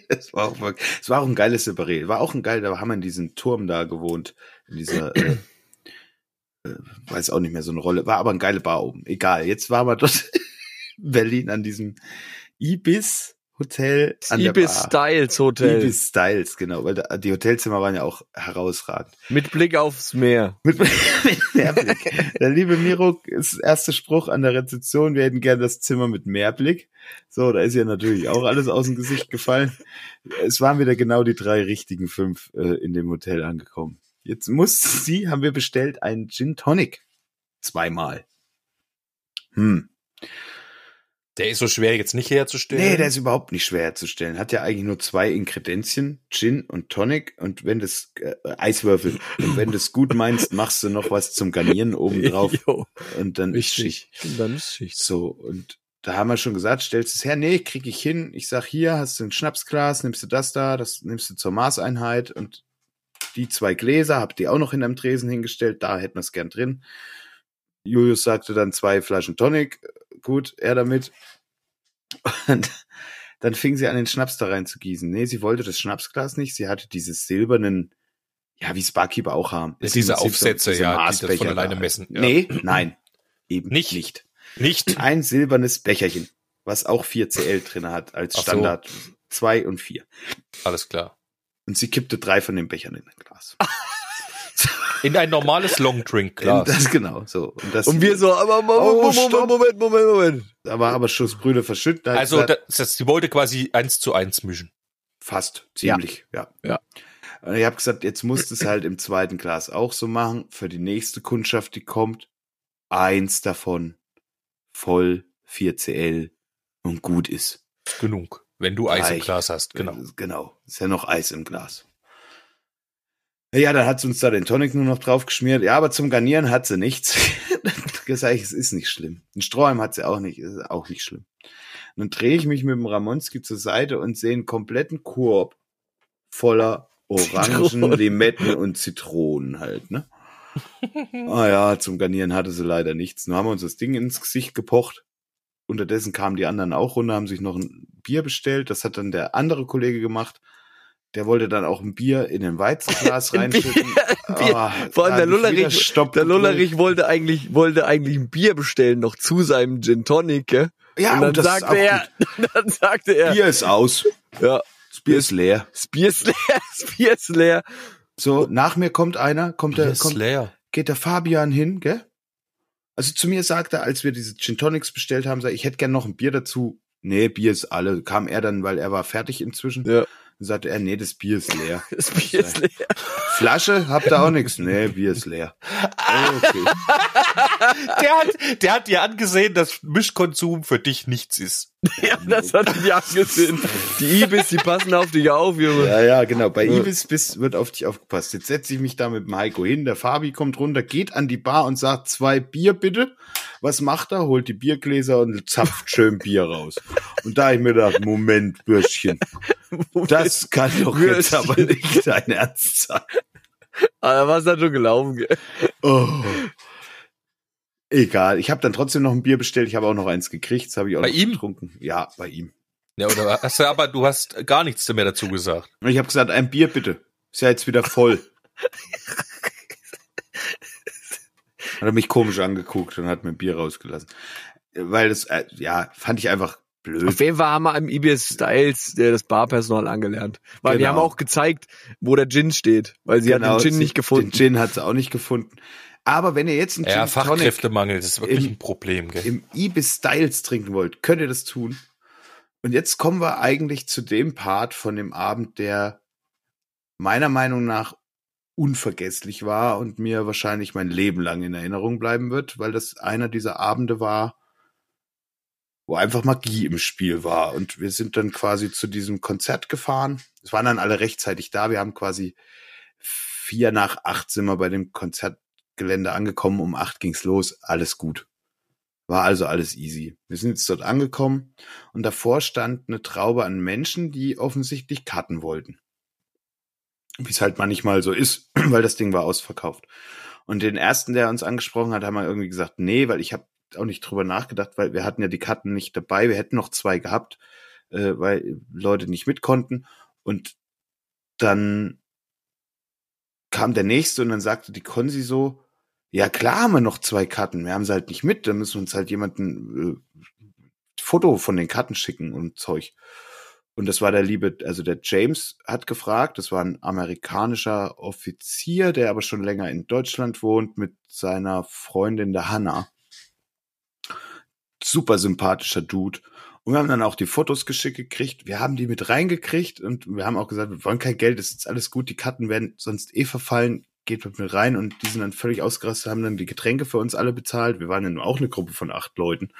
Es war auch, wirklich- es war auch ein geiles Separé. War auch ein geil, da haben wir in diesem Turm da gewohnt. In dieser, äh, äh, weiß auch nicht mehr so eine Rolle. War aber ein geile Bar oben. Egal. Jetzt waren wir dort in Berlin an diesem Ibis Hotel an Ibis. Styles Hotel. Ibis Styles, genau, weil da, die Hotelzimmer waren ja auch herausragend. Mit Blick aufs Meer. Mit, mit Meerblick. Der liebe Miro ist erster Spruch an der Rezeption, wir hätten gern das Zimmer mit Meerblick. So, da ist ja natürlich auch alles aus dem Gesicht gefallen. Es waren wieder genau die drei richtigen fünf äh, in dem Hotel angekommen. Jetzt muss sie, haben wir bestellt, einen Gin Tonic. Zweimal. Hm. Der ist so schwer jetzt nicht herzustellen. Nee, der ist überhaupt nicht schwer herzustellen. Hat ja eigentlich nur zwei Ingredienzien, Gin und Tonic. Und wenn das äh, Eiswürfel. Und wenn du es gut meinst, machst du noch was zum Garnieren oben drauf. Und dann ist Schicht. Dann ist Schicht. So, und da haben wir schon gesagt, stellst es her, nee, krieg ich hin. Ich sag, hier hast du ein Schnapsglas, nimmst du das da, das nimmst du zur Maßeinheit und die zwei Gläser, habt ihr auch noch in einem Tresen hingestellt, da hätten wir es gern drin. Julius sagte dann zwei Flaschen Tonic, gut, er damit. Und dann fing sie an, den Schnaps da rein zu gießen. Nee, sie wollte das Schnapsglas nicht, sie hatte dieses silbernen, ja, wie es Barkeeper auch haben. Ist diese Aufsätze, diese ja, die das von alleine da. messen, ja. Nee, nein, eben Nicht? nicht Nicht? ein silbernes Becherchen, was auch 4cl drin hat als Ach so. Standard. Zwei und vier. Alles klar. Und sie kippte drei von den Bechern in ein Glas. In ein normales Longdrink-Glas. Das genau so. Und, das, Und wir so, aber Moment, Oh, Moment. Moment, Moment, Moment. da war aber Schussbrüder verschüttet. Da hab ich Also, das, das, die wollte quasi eins zu eins mischen. fast ziemlich, ja. Ja. Und ich habe gesagt, jetzt musst du es halt im zweiten Glas auch so machen. Für die nächste Kundschaft, die kommt, eins davon voll 4cl und gut ist. Genug. Wenn du Eis im Reicht. Glas hast, genau. Genau. Ist ja noch Eis im Glas. Ja, dann hat sie uns da den Tonic nur noch drauf geschmiert. Ja, aber zum Garnieren hat sie nichts. Gesagt, ich, es ist nicht schlimm. Ein Strohhalm hat sie auch nicht, ist auch nicht schlimm. Und dann drehe ich mich mit dem Ramonski zur Seite und sehe einen kompletten Korb voller Orangen, Zitronen. Limetten und Zitronen halt, ne? Ah ja, zum Garnieren hatte sie leider nichts. Nun haben wir uns das Ding ins Gesicht gepocht. Unterdessen kamen die anderen auch runter, haben sich noch ein Bier bestellt. Das hat dann der andere Kollege gemacht. Der wollte dann auch ein Bier in ein Weizenglas Ein Bier, reinschütten. Bier. Ah, Vor allem der Lullerich, Stopp der. Lullerich wollte eigentlich, wollte eigentlich ein Bier bestellen, noch zu seinem Gin Tonic, gell? Ja, und dann und das sagte er, dann sagte er, Bier ist aus. ja, Das Bier ist leer. das Bier ist leer, das Bier ist leer. So, nach mir kommt einer, kommt der, ist kommt, leer. geht der Fabian hin, gell? Also zu mir sagte er, als wir diese Gin Tonics bestellt haben, sag, ich hätte gern noch ein Bier dazu. Nee, Bier ist alle. Kam er dann, weil er war fertig inzwischen. Ja. Dann sagte er, nee, das Bier ist leer. Das Bier ist leer. Flasche, habt ihr auch nichts? Nee, Bier ist leer. Okay. Der hat, der hat dir angesehen, dass Mischkonsum für dich nichts ist. Ja, das hat ich angesehen. Die Ibis, die passen auf dich auf, Junge. Ja, ja, genau. Bei. Ibis bis, wird auf dich aufgepasst. Jetzt setze ich mich da mit dem Heiko hin. Der Fabi kommt runter, geht an die Bar und sagt, zwei Bier bitte. Was macht er? Holt die Biergläser und zapft schön Bier raus. Und da ich mir gedacht, Moment, Bürschchen. Das kann doch jetzt Würstchen. aber nicht dein Ernst sein. Aber was hat schon gelaufen, gell? Oh. Egal. Ich habe dann trotzdem noch ein Bier bestellt. Ich habe auch noch eins gekriegt. Das habe ich auch Bei ihm? getrunken. Ja, bei ihm. Ja, oder hast du aber, du hast gar nichts mehr dazu gesagt. Ich habe gesagt, ein Bier bitte. Ist ja jetzt wieder voll. hat er mich komisch angeguckt und hat mir ein Bier rausgelassen. Weil das, äh, ja, fand ich einfach blöd. Auf jeden Fall haben wir im Ibis Styles der das Barpersonal angelernt. Weil die Genau. haben auch gezeigt, wo der Gin steht. Weil sie hat den Gin sie- nicht gefunden. Den Gin hat sie auch nicht gefunden. Aber wenn ihr jetzt einen Ja, Gin Fachkräftemangel, das ist wirklich Im- ein Problem, gell? im Ibis Styles trinken wollt, könnt ihr das tun. Und jetzt kommen wir eigentlich zu dem Part von dem Abend, der meiner Meinung nach unvergesslich war und mir wahrscheinlich mein Leben lang in Erinnerung bleiben wird, weil das einer dieser Abende war, wo einfach Magie im Spiel war. Und wir sind dann quasi zu diesem Konzert gefahren. Es waren dann alle rechtzeitig da. Wir haben quasi vier nach acht sind wir bei dem Konzertgelände angekommen. Um acht ging's los. Alles gut. War also alles easy. Wir sind jetzt dort angekommen und davor stand eine Traube an Menschen, die offensichtlich Karten wollten. Wie es halt manchmal so ist, weil das Ding war ausverkauft. Und den ersten, der uns angesprochen hat, haben wir irgendwie gesagt, nee, weil ich habe auch nicht drüber nachgedacht, weil wir hatten ja die Karten nicht dabei. Wir hätten noch zwei gehabt, äh, weil Leute nicht mit konnten. Und dann kam der nächste und dann sagte die Konsi so, ja klar haben wir noch zwei Karten, wir haben sie halt nicht mit, dann müssen wir uns halt jemanden äh, Foto von den Karten schicken und Zeug. Und das war der liebe, also der James hat gefragt, das war ein amerikanischer Offizier, der aber schon länger in Deutschland wohnt, mit seiner Freundin der Hannah. Super sympathischer Dude. Und wir haben dann auch die Fotos geschickt gekriegt. Wir haben die mit reingekriegt und wir haben auch gesagt, wir wollen kein Geld, das ist alles gut, die Karten werden sonst eh verfallen, geht mit mir rein und die sind dann völlig ausgerastet, haben dann die Getränke für uns alle bezahlt. Wir waren nur auch eine Gruppe von acht Leuten.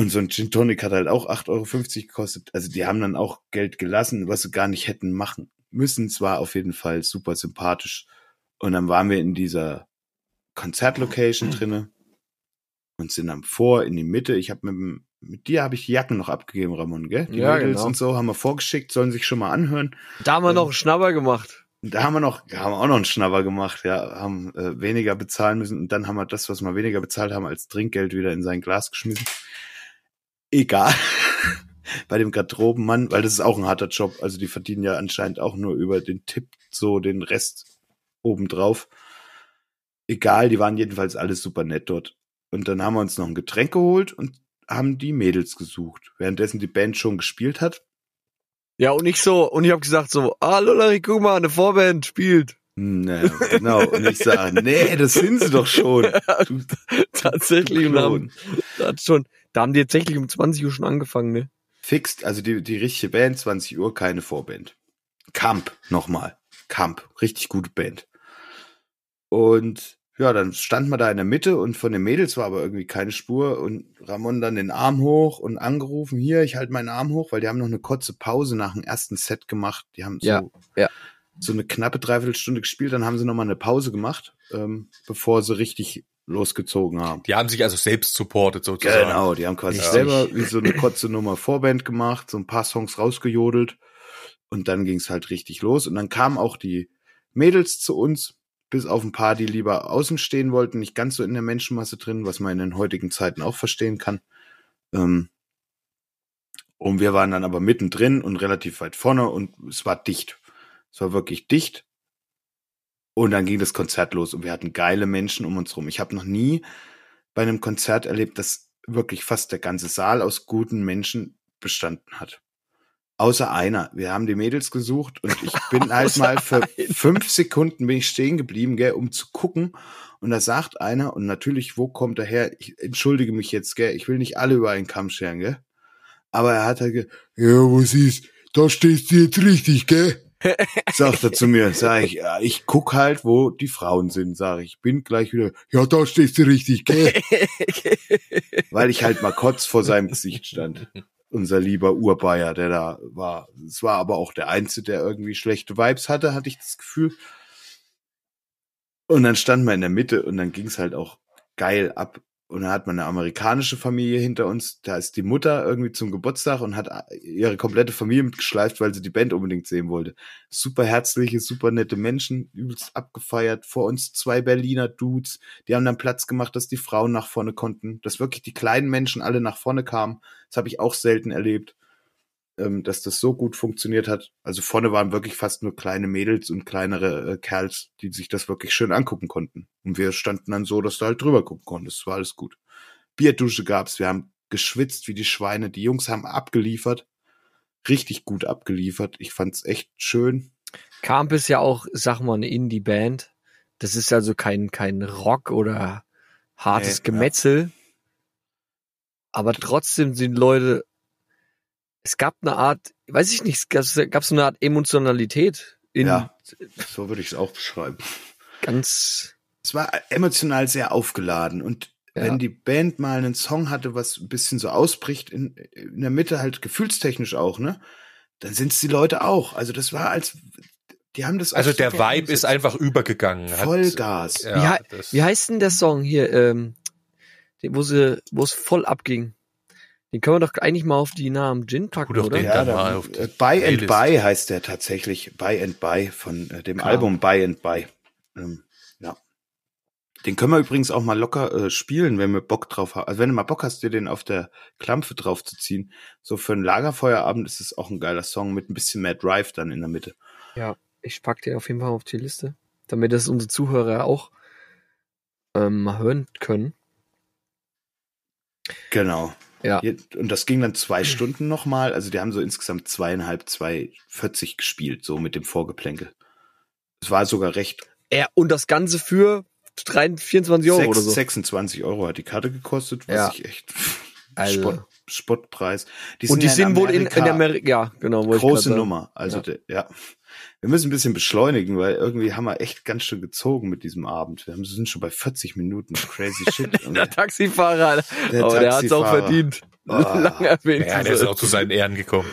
Und so ein Gin Tonic hat halt auch 8,50 Euro gekostet. Also die haben dann auch Geld gelassen, was sie gar nicht hätten machen müssen. Es war auf jeden Fall super sympathisch. Und dann waren wir in dieser Konzertlocation drinne und sind dann vor in die Mitte. Ich habe mit, mit dir habe ich die Jacken noch abgegeben, Ramon, gell? Die Ja, Mädels genau. und so haben wir vorgeschickt, sollen sich schon mal anhören. Da haben wir noch einen Schnabber gemacht. Da haben wir noch, haben wir auch noch einen Schnabber gemacht, ja, haben äh, weniger bezahlen müssen und dann haben wir das, was wir weniger bezahlt haben, als Trinkgeld wieder in sein Glas geschmissen. Egal. Bei dem Garderobenmann, weil das ist auch ein harter Job. Also die verdienen ja anscheinend auch nur über den Tipp so den Rest obendrauf. Egal, die waren jedenfalls alles super nett dort. Und dann haben wir uns noch ein Getränk geholt und haben die Mädels gesucht, währenddessen die Band schon gespielt hat. Ja, und ich so, und ich habe gesagt so, ah, Lolari, guck mal, eine Vorband spielt. Ne, genau. Und ich sage, nee, das sind sie doch schon. Du, Tatsächlich. Und haben, hat schon, da haben die tatsächlich um 20 Uhr schon angefangen, ne? Fixed, also die, die richtige Band, 20 Uhr, keine Vorband. Camp, nochmal. Camp, richtig gute Band. Und ja, dann standen wir da in der Mitte und von den Mädels war aber irgendwie keine Spur und Ramon dann den Arm hoch und angerufen, hier, ich halte meinen Arm hoch, weil die haben noch eine kurze Pause nach dem ersten Set gemacht. Die haben so, Ja, ja. so eine knappe Dreiviertelstunde gespielt, dann haben sie nochmal eine Pause gemacht, ähm, bevor sie richtig losgezogen haben. Die haben sich also selbst supportet sozusagen. Genau, die haben quasi Richtig. selber wie so eine kurze Nummer Vorband gemacht, so ein paar Songs rausgejodelt und dann ging's halt richtig los und dann kamen auch die Mädels zu uns, bis auf ein paar, die lieber außen stehen wollten, nicht ganz so in der Menschenmasse drin, was man in den heutigen Zeiten auch verstehen kann. Ähm, und wir waren dann aber mittendrin und relativ weit vorne und es war dicht. Es war wirklich dicht. Und dann ging das Konzert los und wir hatten geile Menschen um uns rum. Ich habe noch nie bei einem Konzert erlebt, dass wirklich fast der ganze Saal aus guten Menschen bestanden hat. Außer einer. Wir haben die Mädels gesucht und ich bin halt mal für fünf Sekunden bin ich stehen geblieben, gell, um zu gucken. Und da sagt einer, und natürlich, wo kommt er her? Ich entschuldige mich jetzt, gell, ich will nicht alle über einen Kamm scheren, gell. Aber er hat halt ge ja, was ist? Da stehst du jetzt richtig, gell? Sagt er zu mir, sag ich, ja, ich guck halt, wo die Frauen sind, sage ich. Bin gleich wieder, ja, da stehst du richtig, gell? Weil ich halt mal kurz vor seinem Gesicht stand. Unser lieber Urbayer, der da war. Es war aber auch der Einzige, der irgendwie schlechte Vibes hatte, hatte ich das Gefühl. Und dann standen wir in der Mitte und dann ging's halt auch geil ab. Und dann hat man eine amerikanische Familie hinter uns. Da ist die Mutter irgendwie zum Geburtstag und hat ihre komplette Familie mitgeschleift, weil sie die Band unbedingt sehen wollte. Super herzliche, super nette Menschen, übelst abgefeiert. Vor uns zwei Berliner Dudes. Die haben dann Platz gemacht, dass die Frauen nach vorne konnten. Dass wirklich die kleinen Menschen alle nach vorne kamen. Das habe ich auch selten erlebt, ähm, dass das so gut funktioniert hat. Also vorne waren wirklich fast nur kleine Mädels und kleinere äh, Kerls, die sich das wirklich schön angucken konnten. Und wir standen dann so, dass du halt drüber gucken konntest. Es war alles gut. Bierdusche gab's. Wir haben geschwitzt wie die Schweine. Die Jungs haben abgeliefert. Richtig gut abgeliefert. Ich fand's echt schön. Camp ist ja auch, sag mal, eine Indie-Band. Das ist also kein, kein Rock oder hartes Nee, ja. Gemetzel. Aber trotzdem sind Leute, es gab eine Art, weiß ich nicht, es gab, gab so eine Art Emotionalität in Ja. So würde ich es auch beschreiben. ganz, Es war emotional sehr aufgeladen und Ja. wenn die Band mal einen Song hatte, was ein bisschen so ausbricht, in, in der Mitte halt gefühlstechnisch auch, ne? Dann sind es die Leute auch. Also das war als, die haben das auch Also der Vibe ist einfach übergegangen. Hat- Vollgas. Ja, wie, das- wie heißt denn der Song hier, ähm, wo sie, wo es voll abging? Den können wir doch eigentlich mal auf die Namen Gin packen, auf oder? den- Ja, dann mal da, auf die äh, By and. By heißt der tatsächlich. By and By von äh, dem Klar. Album By and By. Ähm, ja. Den können wir übrigens auch mal locker äh, spielen, wenn wir Bock drauf haben. Also wenn du mal Bock hast, dir den auf der Klampfe drauf zu ziehen. So für einen Lagerfeuerabend ist es auch ein geiler Song mit ein bisschen mehr Drive dann in der Mitte. Ja, ich pack den auf jeden Fall auf die Liste, damit das unsere Zuhörer auch ähm, mal hören können. Genau. Ja. Und das ging dann zwei Stunden nochmal. Also die haben so insgesamt zweieinhalb, zwei, 40 gespielt, so mit dem Vorgeplänkel. Es war sogar recht. ja. Und das Ganze für 3, 24 Euro Sechs- oder so. 26 Euro hat die Karte gekostet, was Ja. ich echt Also. Spott, Spottpreis. Und die ja sind wohl in, in Amerika ja, genau. ich große. Nummer. Also Ja. ja. ja. Wir müssen ein bisschen beschleunigen, weil irgendwie haben wir echt ganz schön gezogen mit diesem Abend. Wir haben, sind schon bei 40 Minuten. Crazy shit. Der Taxifahrer, Der aber der hat's auch verdient. Ah. Lange erwähnt. Ja, der ist auch zu seinen Ehren gekommen.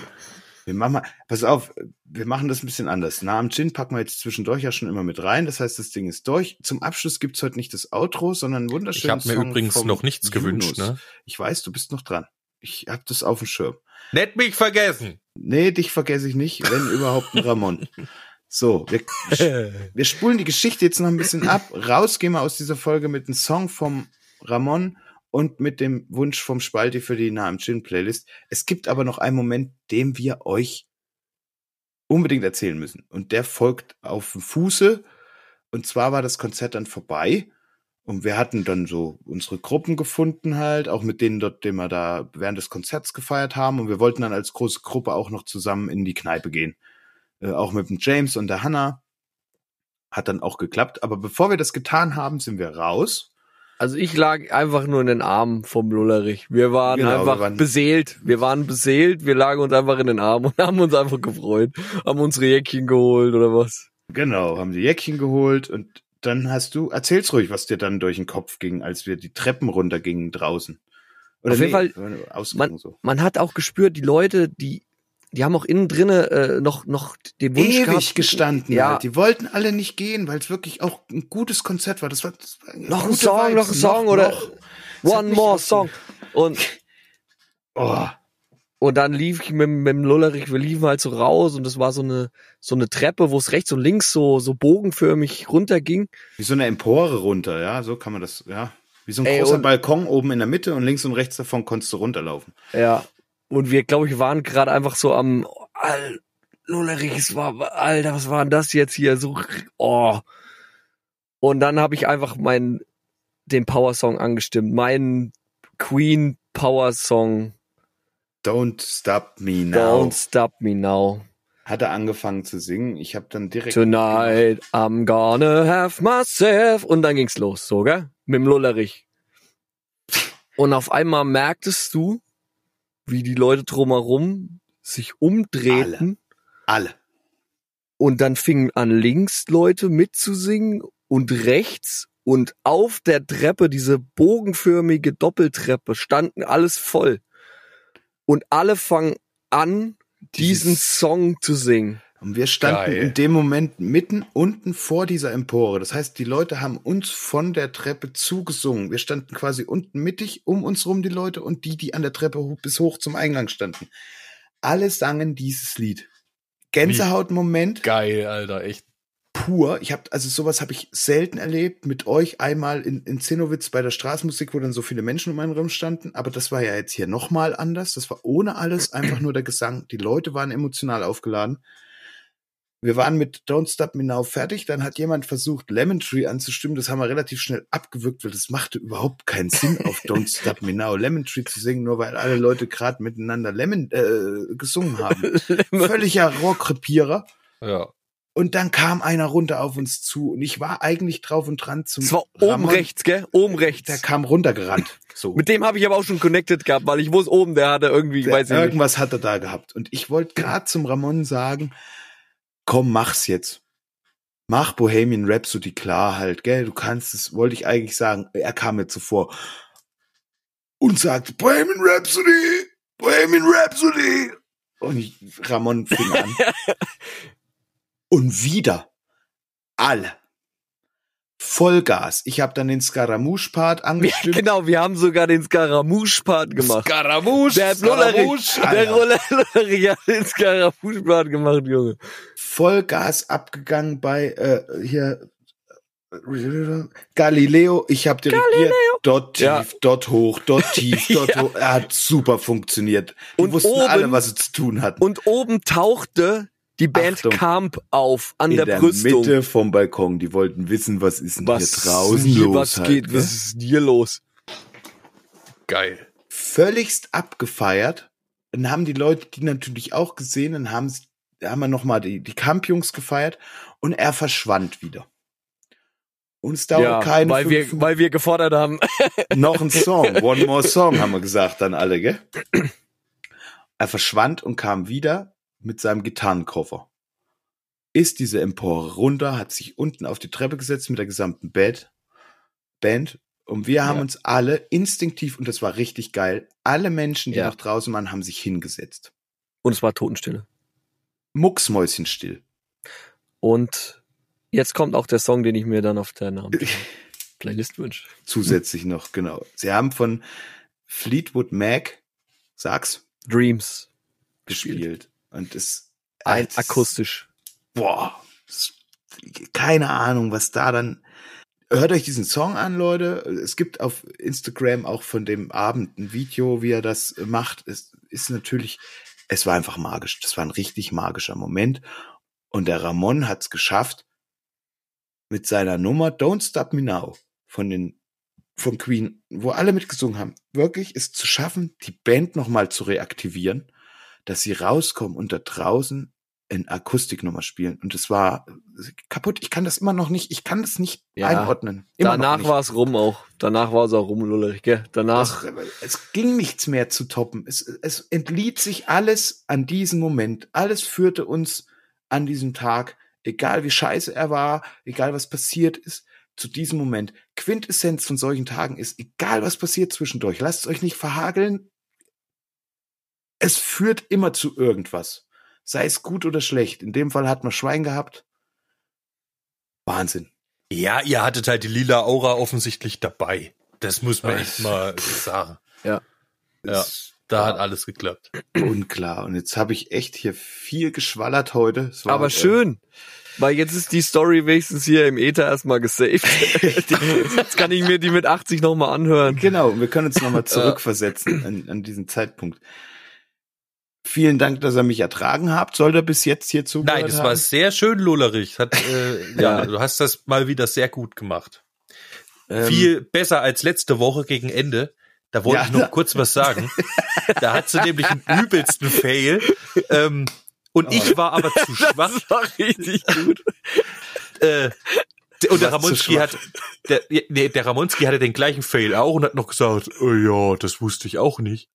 Wir machen mal, pass auf, wir machen das ein bisschen anders. Na, am Gin packen wir jetzt zwischendurch ja schon immer mit rein. Das heißt, das Ding ist durch. Zum Abschluss gibt's heute nicht das Outro, sondern ein Ich wunderschönes habe mir Song übrigens noch nichts gewünscht, Yunus. ne? Ich weiß, du bist noch dran. Ich hab das auf dem Schirm. Nicht mich vergessen. Nee, dich vergesse ich nicht, wenn überhaupt ein Ramon. So, wir, wir spulen die Geschichte jetzt noch ein bisschen ab. Raus gehen wir aus dieser Folge mit einem Song vom Ramon und mit dem Wunsch vom Spalti für die am Gin Playlist. Es gibt aber noch einen Moment, den wir euch unbedingt erzählen müssen. Und der folgt auf dem Fuße. Und zwar war das Konzert dann vorbei. Und wir hatten dann so unsere Gruppen gefunden halt, auch mit denen dort, den wir da während des Konzerts gefeiert haben. Und wir wollten dann als große Gruppe auch noch zusammen in die Kneipe gehen. Äh, auch mit dem James und der Hannah. Hat dann auch geklappt. Aber bevor wir das getan haben, sind wir raus. Also ich lag einfach nur in den Armen vom Lullerich. Wir waren Genau, einfach wir waren- beseelt. Wir waren beseelt. Wir lagen uns einfach in den Armen und haben uns einfach gefreut. Haben unsere Jäckchen geholt oder was. Genau, haben die Jäckchen geholt und dann hast du, erzähl's ruhig, was dir dann durch den Kopf ging, als wir die Treppen runtergingen draußen. Oder Auf jeden Fall, Ausgang so. Man hat auch gespürt, die Leute, die, die haben auch innen drinne äh, noch, noch den Wunsch Ewig gehabt. gestanden. Ja. Halt. Die wollten alle nicht gehen, weil es wirklich auch ein gutes Konzert war. Das war, das war Noch ein Song, Vibes. noch ein Song oder noch. Es hat One more song. Und, Oh, und dann lief ich mit, mit dem Lullerich, wir liefen halt so raus und das war so eine, so eine Treppe, wo es rechts und links so, so bogenförmig runterging. wie so eine Empore runter, ja, so kann man das, ja. Wie so ein Ey, großer Balkon oben in der Mitte und links und rechts davon konntest du runterlaufen. Ja. Und wir, glaube ich, waren gerade einfach so am, Al, Lullerich, es war, Alter, was war denn das jetzt hier? So, oh. Und dann habe ich einfach meinen, den Power-Song angestimmt. Meinen Queen Power-Song. Don't stop me now. Don't stop me now. Hat er angefangen zu singen. Ich habe dann direkt Tonight I'm gonna have myself. Und dann ging's los, so, gell? Mit dem Lullerich. Und auf einmal merktest du, wie die Leute drumherum sich umdrehten. alle. Und dann fingen an links Leute mitzusingen und rechts und auf der Treppe, diese bogenförmige Doppeltreppe, standen alles voll. Und alle fangen an, diesen Dieses- Song zu singen. Und wir standen Geil. in dem Moment mitten unten vor dieser Empore. Das heißt, die Leute haben uns von der Treppe zugesungen. Wir standen quasi unten mittig, um uns rum die Leute und die, die an der Treppe hoch, bis hoch zum Eingang standen. Alle sangen dieses Lied. Gänsehautmoment Geil, Alter, echt. Pur. Ich habe also sowas habe ich selten erlebt mit euch einmal in, in Zinnowitz bei der Straßenmusik, wo dann so viele Menschen um einen rum standen. Aber das war ja jetzt hier nochmal anders. Das war ohne alles einfach nur der Gesang. Die Leute waren emotional aufgeladen. Wir waren mit Don't Stop Me Now fertig. Dann hat jemand versucht, Lemon Tree anzustimmen. Das haben wir relativ schnell abgewürgt, weil das machte überhaupt keinen Sinn, auf Don't Stop Me Now Lemon Tree zu singen, nur weil alle Leute gerade miteinander Lemon äh, gesungen haben. Völliger Rohrkrepierer. Ja. Und dann kam einer runter auf uns zu und ich war eigentlich drauf und dran zum Es war oben Ramon. rechts, gell? Oben rechts. Der kam runtergerannt. So. Mit dem habe ich aber auch schon connected gehabt, weil ich wusste oben, der hatte irgendwie, Der, weiß ich nicht. irgendwas hat er da gehabt. Und ich wollte gerade zum Ramon sagen, komm, mach's jetzt. Mach Bohemian Rhapsody klar halt, gell? Du kannst es, wollte ich eigentlich sagen. Er kam mir zuvor und sagte, Bohemian Rhapsody, Bohemian Rhapsody. Und ich, Ramon fing an. und wieder alle. Vollgas. Ich habe dann den Scaramouche-Part angestimmt. genau, wir haben sogar den Scaramouche-Part gemacht. Scaramouche, Der Lullerich, der Alter. Lullerich hat den Scaramouche-Part gemacht, Junge. Vollgas abgegangen bei äh, hier Galileo. Ich habe dirigiert. Dort tief, Ja. dort hoch, dort tief, dort Ja. hoch. Er hat super funktioniert. Die Und wussten oben- alle, was sie zu tun hatten. Und oben tauchte die Band Achtung. Camp auf an In der, der Brüstung. Mitte vom Balkon. Die wollten wissen, was ist denn was hier draußen hier, los. was halt, geht, gell? was ist hier los? Geil. völligst abgefeiert. Dann haben die Leute die natürlich auch gesehen, dann haben, sie- haben wir nochmal die, die Kampfjungs gefeiert und er verschwand wieder. Und es dauert Ja, keine weil wir, weil wir gefordert haben. noch ein Song, one more song, haben wir gesagt dann alle, gell? Er verschwand und kam wieder mit seinem Gitarrenkoffer. Ist diese Empore runter, hat sich unten auf die Treppe gesetzt mit der gesamten Band. Band. Und wir haben Ja. uns alle instinktiv, und das war richtig geil, alle Menschen, die Ja. noch draußen waren, haben sich hingesetzt. Und es war Totenstille. Mucksmäuschenstill. Und jetzt kommt auch der Song, den ich mir dann auf der Namen Playlist wünsche. Zusätzlich noch, genau. Sie haben von Fleetwood Mac, sag's, Dreams. gespielt. Und es es- akustisch. boah, keine Ahnung, was da dann. Hört euch diesen Song an, Leute. Es gibt auf Instagram auch von dem Abend ein Video, wie er das macht. Es ist natürlich, es war einfach magisch. Das war ein richtig magischer Moment. Und der Ramon hat es geschafft, mit seiner Nummer Don't Stop Me Now von den von Queen, wo alle mitgesungen haben, wirklich es zu schaffen, die Band nochmal zu reaktivieren, dass sie rauskommen und da draußen in Akustiknummer spielen. Und es war kaputt. Ich kann das immer noch nicht, ich kann das nicht Ja. einordnen. Immer Danach war es rum auch. Danach war es auch rum, Lullerich, gell? Danach. Das, es ging nichts mehr zu toppen. Es, es entliet sich alles an diesem Moment. Alles führte uns an diesem Tag, egal wie scheiße er war, egal was passiert ist, zu diesem Moment. Quintessenz von solchen Tagen ist, egal was passiert zwischendurch, lasst es euch nicht verhageln. Es führt immer zu irgendwas. Sei es gut oder schlecht. In dem Fall hat man Schwein gehabt. Wahnsinn. Ja, ihr hattet halt die lila Aura offensichtlich dabei. Das muss man echt mal sagen. Ja. Es Da hat alles geklappt. unklar. Und jetzt habe ich echt hier viel geschwallert heute. Aber äh, schön. Weil jetzt ist die Story wenigstens hier im Ether erstmal gesaved. jetzt kann ich mir die mit 80 nochmal anhören. Genau, und wir können uns nochmal zurückversetzen an, an diesen Zeitpunkt. Vielen Dank, dass ihr mich ertragen habt. Soll er bis jetzt hier zugehört Nein, das haben? war sehr schön, Lullerich. Hat, äh, ja. Du hast das mal wieder sehr gut gemacht. Ähm, Viel besser als letzte Woche gegen Ende. Da wollte Ja, ich noch kurz was sagen. Da hat sie nämlich einen übelsten Fail. Ähm, und ich war aber zu schwach. Das war richtig gut. Äh, der- und der zu Ramonski hat, der, nee, der Ramonski hatte den gleichen Fail auch und hat noch gesagt, oh ja, das wusste ich auch nicht.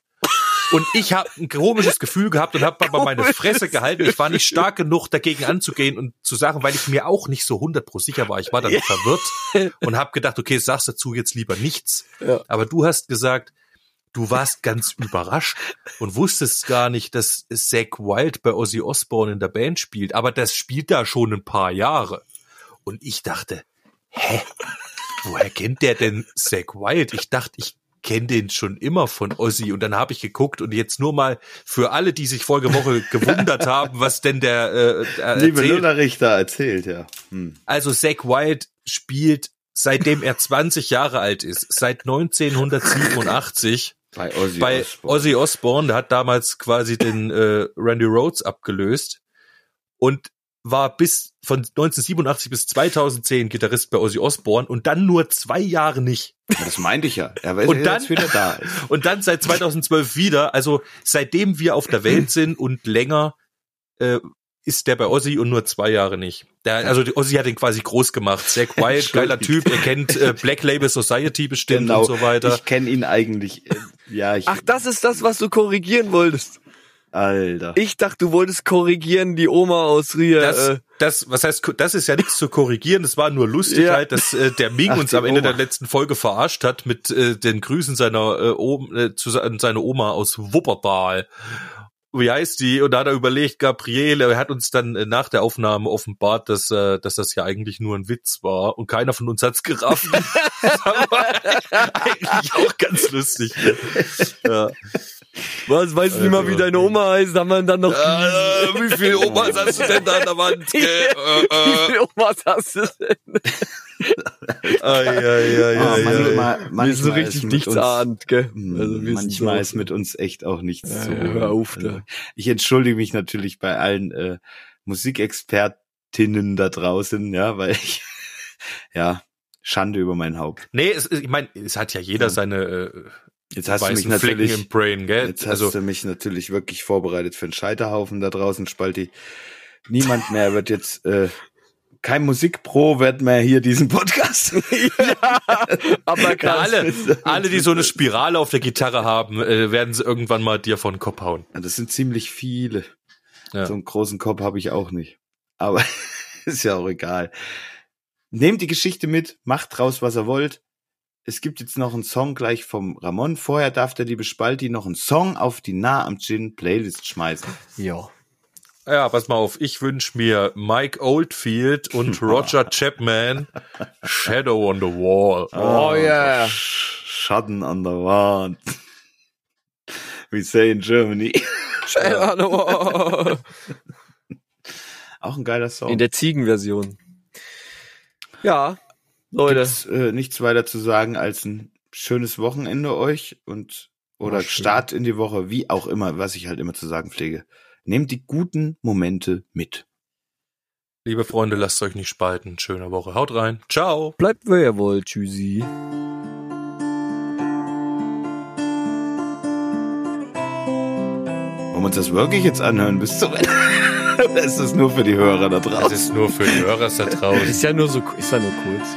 Und ich habe ein komisches Gefühl gehabt und habe aber meine Fresse gehalten. Ich war nicht stark genug, dagegen anzugehen und zu sagen, weil ich mir auch nicht so 100 pro sicher war. Ich war dann verwirrt und habe gedacht, okay, sagst dazu jetzt lieber nichts. Ja. Aber du hast gesagt, du warst ganz überrascht und wusstest gar nicht, dass Zack Wild bei Ozzy Osbourne in der Band spielt. Aber das spielt da schon ein paar Jahre. Und ich dachte, hä? Woher kennt der denn Zack Wild? Ich dachte, ich kenne den schon immer von Ozzy. Und dann habe ich geguckt und jetzt nur mal für alle, die sich vorige Woche gewundert haben, was denn der äh, äh, Liebe erzählt. Lullerich da erzählt, ja. Hm. Also Zack Wild spielt seitdem er 20 Jahre alt ist, seit 1987 Bei Ozzy bei Osbourne. Ozzy Osbourne, der hat damals quasi den äh, Randy Rhodes abgelöst und war bis von 1987 bis 2010 Gitarrist bei Ozzy Osbourne und dann nur zwei Jahre nicht. Das meinte ich ja. Er weiß Und dann- jetzt wieder da ist. Und dann seit 2012 wieder, also seitdem wir auf der Welt sind und länger, äh, ist der bei Ozzy und nur zwei Jahre nicht. Der, also die Ozzy hat ihn quasi groß gemacht. Zack Wild, geiler Typ, er kennt äh, Black Label Society bestimmt und so weiter. Genau. Ich kenne ihn eigentlich. Äh, ja, ich. Ach, das ist das, was du korrigieren wolltest. Alter. Ich dachte, du wolltest korrigieren, die Oma aus Rier. Das, äh, das, was heißt, das ist ja nichts zu korrigieren. Das war nur lustig Ja. halt, dass äh, der Ming Ach, uns am Ende Oma. der letzten Folge verarscht hat mit äh, den Grüßen seiner äh, Oma, äh, zu se- an seine Oma aus Wuppertal. Wie heißt die? Und da hat er überlegt, Gabriele, er hat uns dann äh, nach der Aufnahme offenbart, dass, äh, dass das ja eigentlich nur ein Witz war und keiner von uns hat's gerafft. das war eigentlich auch ganz lustig. Ja. Was, weißt du nicht mal, wie deine Oma heißt? Haben wir dann noch... Äh, wie viele Omas hast du denn da an der Wand? Gell? Äh, Wie äh. viele Omas hast du denn? Ai, ai, ai, ai, ai. manchmal, Wir sind manchmal richtig ist nichts ahnt, gell? Also manchmal so- ist mit uns echt auch nichts Ja, zu ja, holen. hör auf, Also, ich entschuldige mich natürlich bei allen äh, Musikexpertinnen da draußen, ja, weil ich ja Schande über mein Haupt. Nee, es, ich meine, es hat ja jeder seine äh, Jetzt hast du mich natürlich, im Brain, gell? jetzt hast also, du mich natürlich wirklich vorbereitet für einen Scheiterhaufen da draußen, Spalti. Niemand mehr wird jetzt, äh, kein Musikpro wird mehr hier diesen Podcast. Aber ja, alle, alle, die so eine Spirale auf der Gitarre haben, äh, werden sie irgendwann mal dir vor den Kopf hauen. Das sind ziemlich viele. Ja. So einen großen Kopf habe ich auch nicht. Aber ist ja auch egal. Nehmt die Geschichte mit, macht draus, was ihr wollt. Es gibt jetzt noch einen Song gleich vom Ramon. Vorher darf der liebe Spalti noch einen Song auf die Nah am Gin Playlist schmeißen. Ja. Ja, pass mal auf, ich wünsch mir Mike Oldfield und Roger Chapman Shadow on the Wall. Oh yeah. Schatten an der Wand. We say in Germany. Auch ein geiler Song. In der Ziegenversion. Ja, Leute. Gibt's, äh, nichts weiter zu sagen als ein schönes Wochenende euch und oder Oh. Start in die Woche, wie auch immer, was ich halt immer zu sagen pflege. Nehmt die guten Momente mit. Liebe Freunde, lasst euch nicht spalten. Schöne Woche. Haut rein. Ciao. Bleibt wer ihr wollt. Tschüssi. Wollen wir uns das wirklich jetzt anhören bis zum Ende? Oder ist das nur für die Hörer da Das draußen? ist nur für die Hörer da draußen. Ist ja nur so, ist ja nur kurz.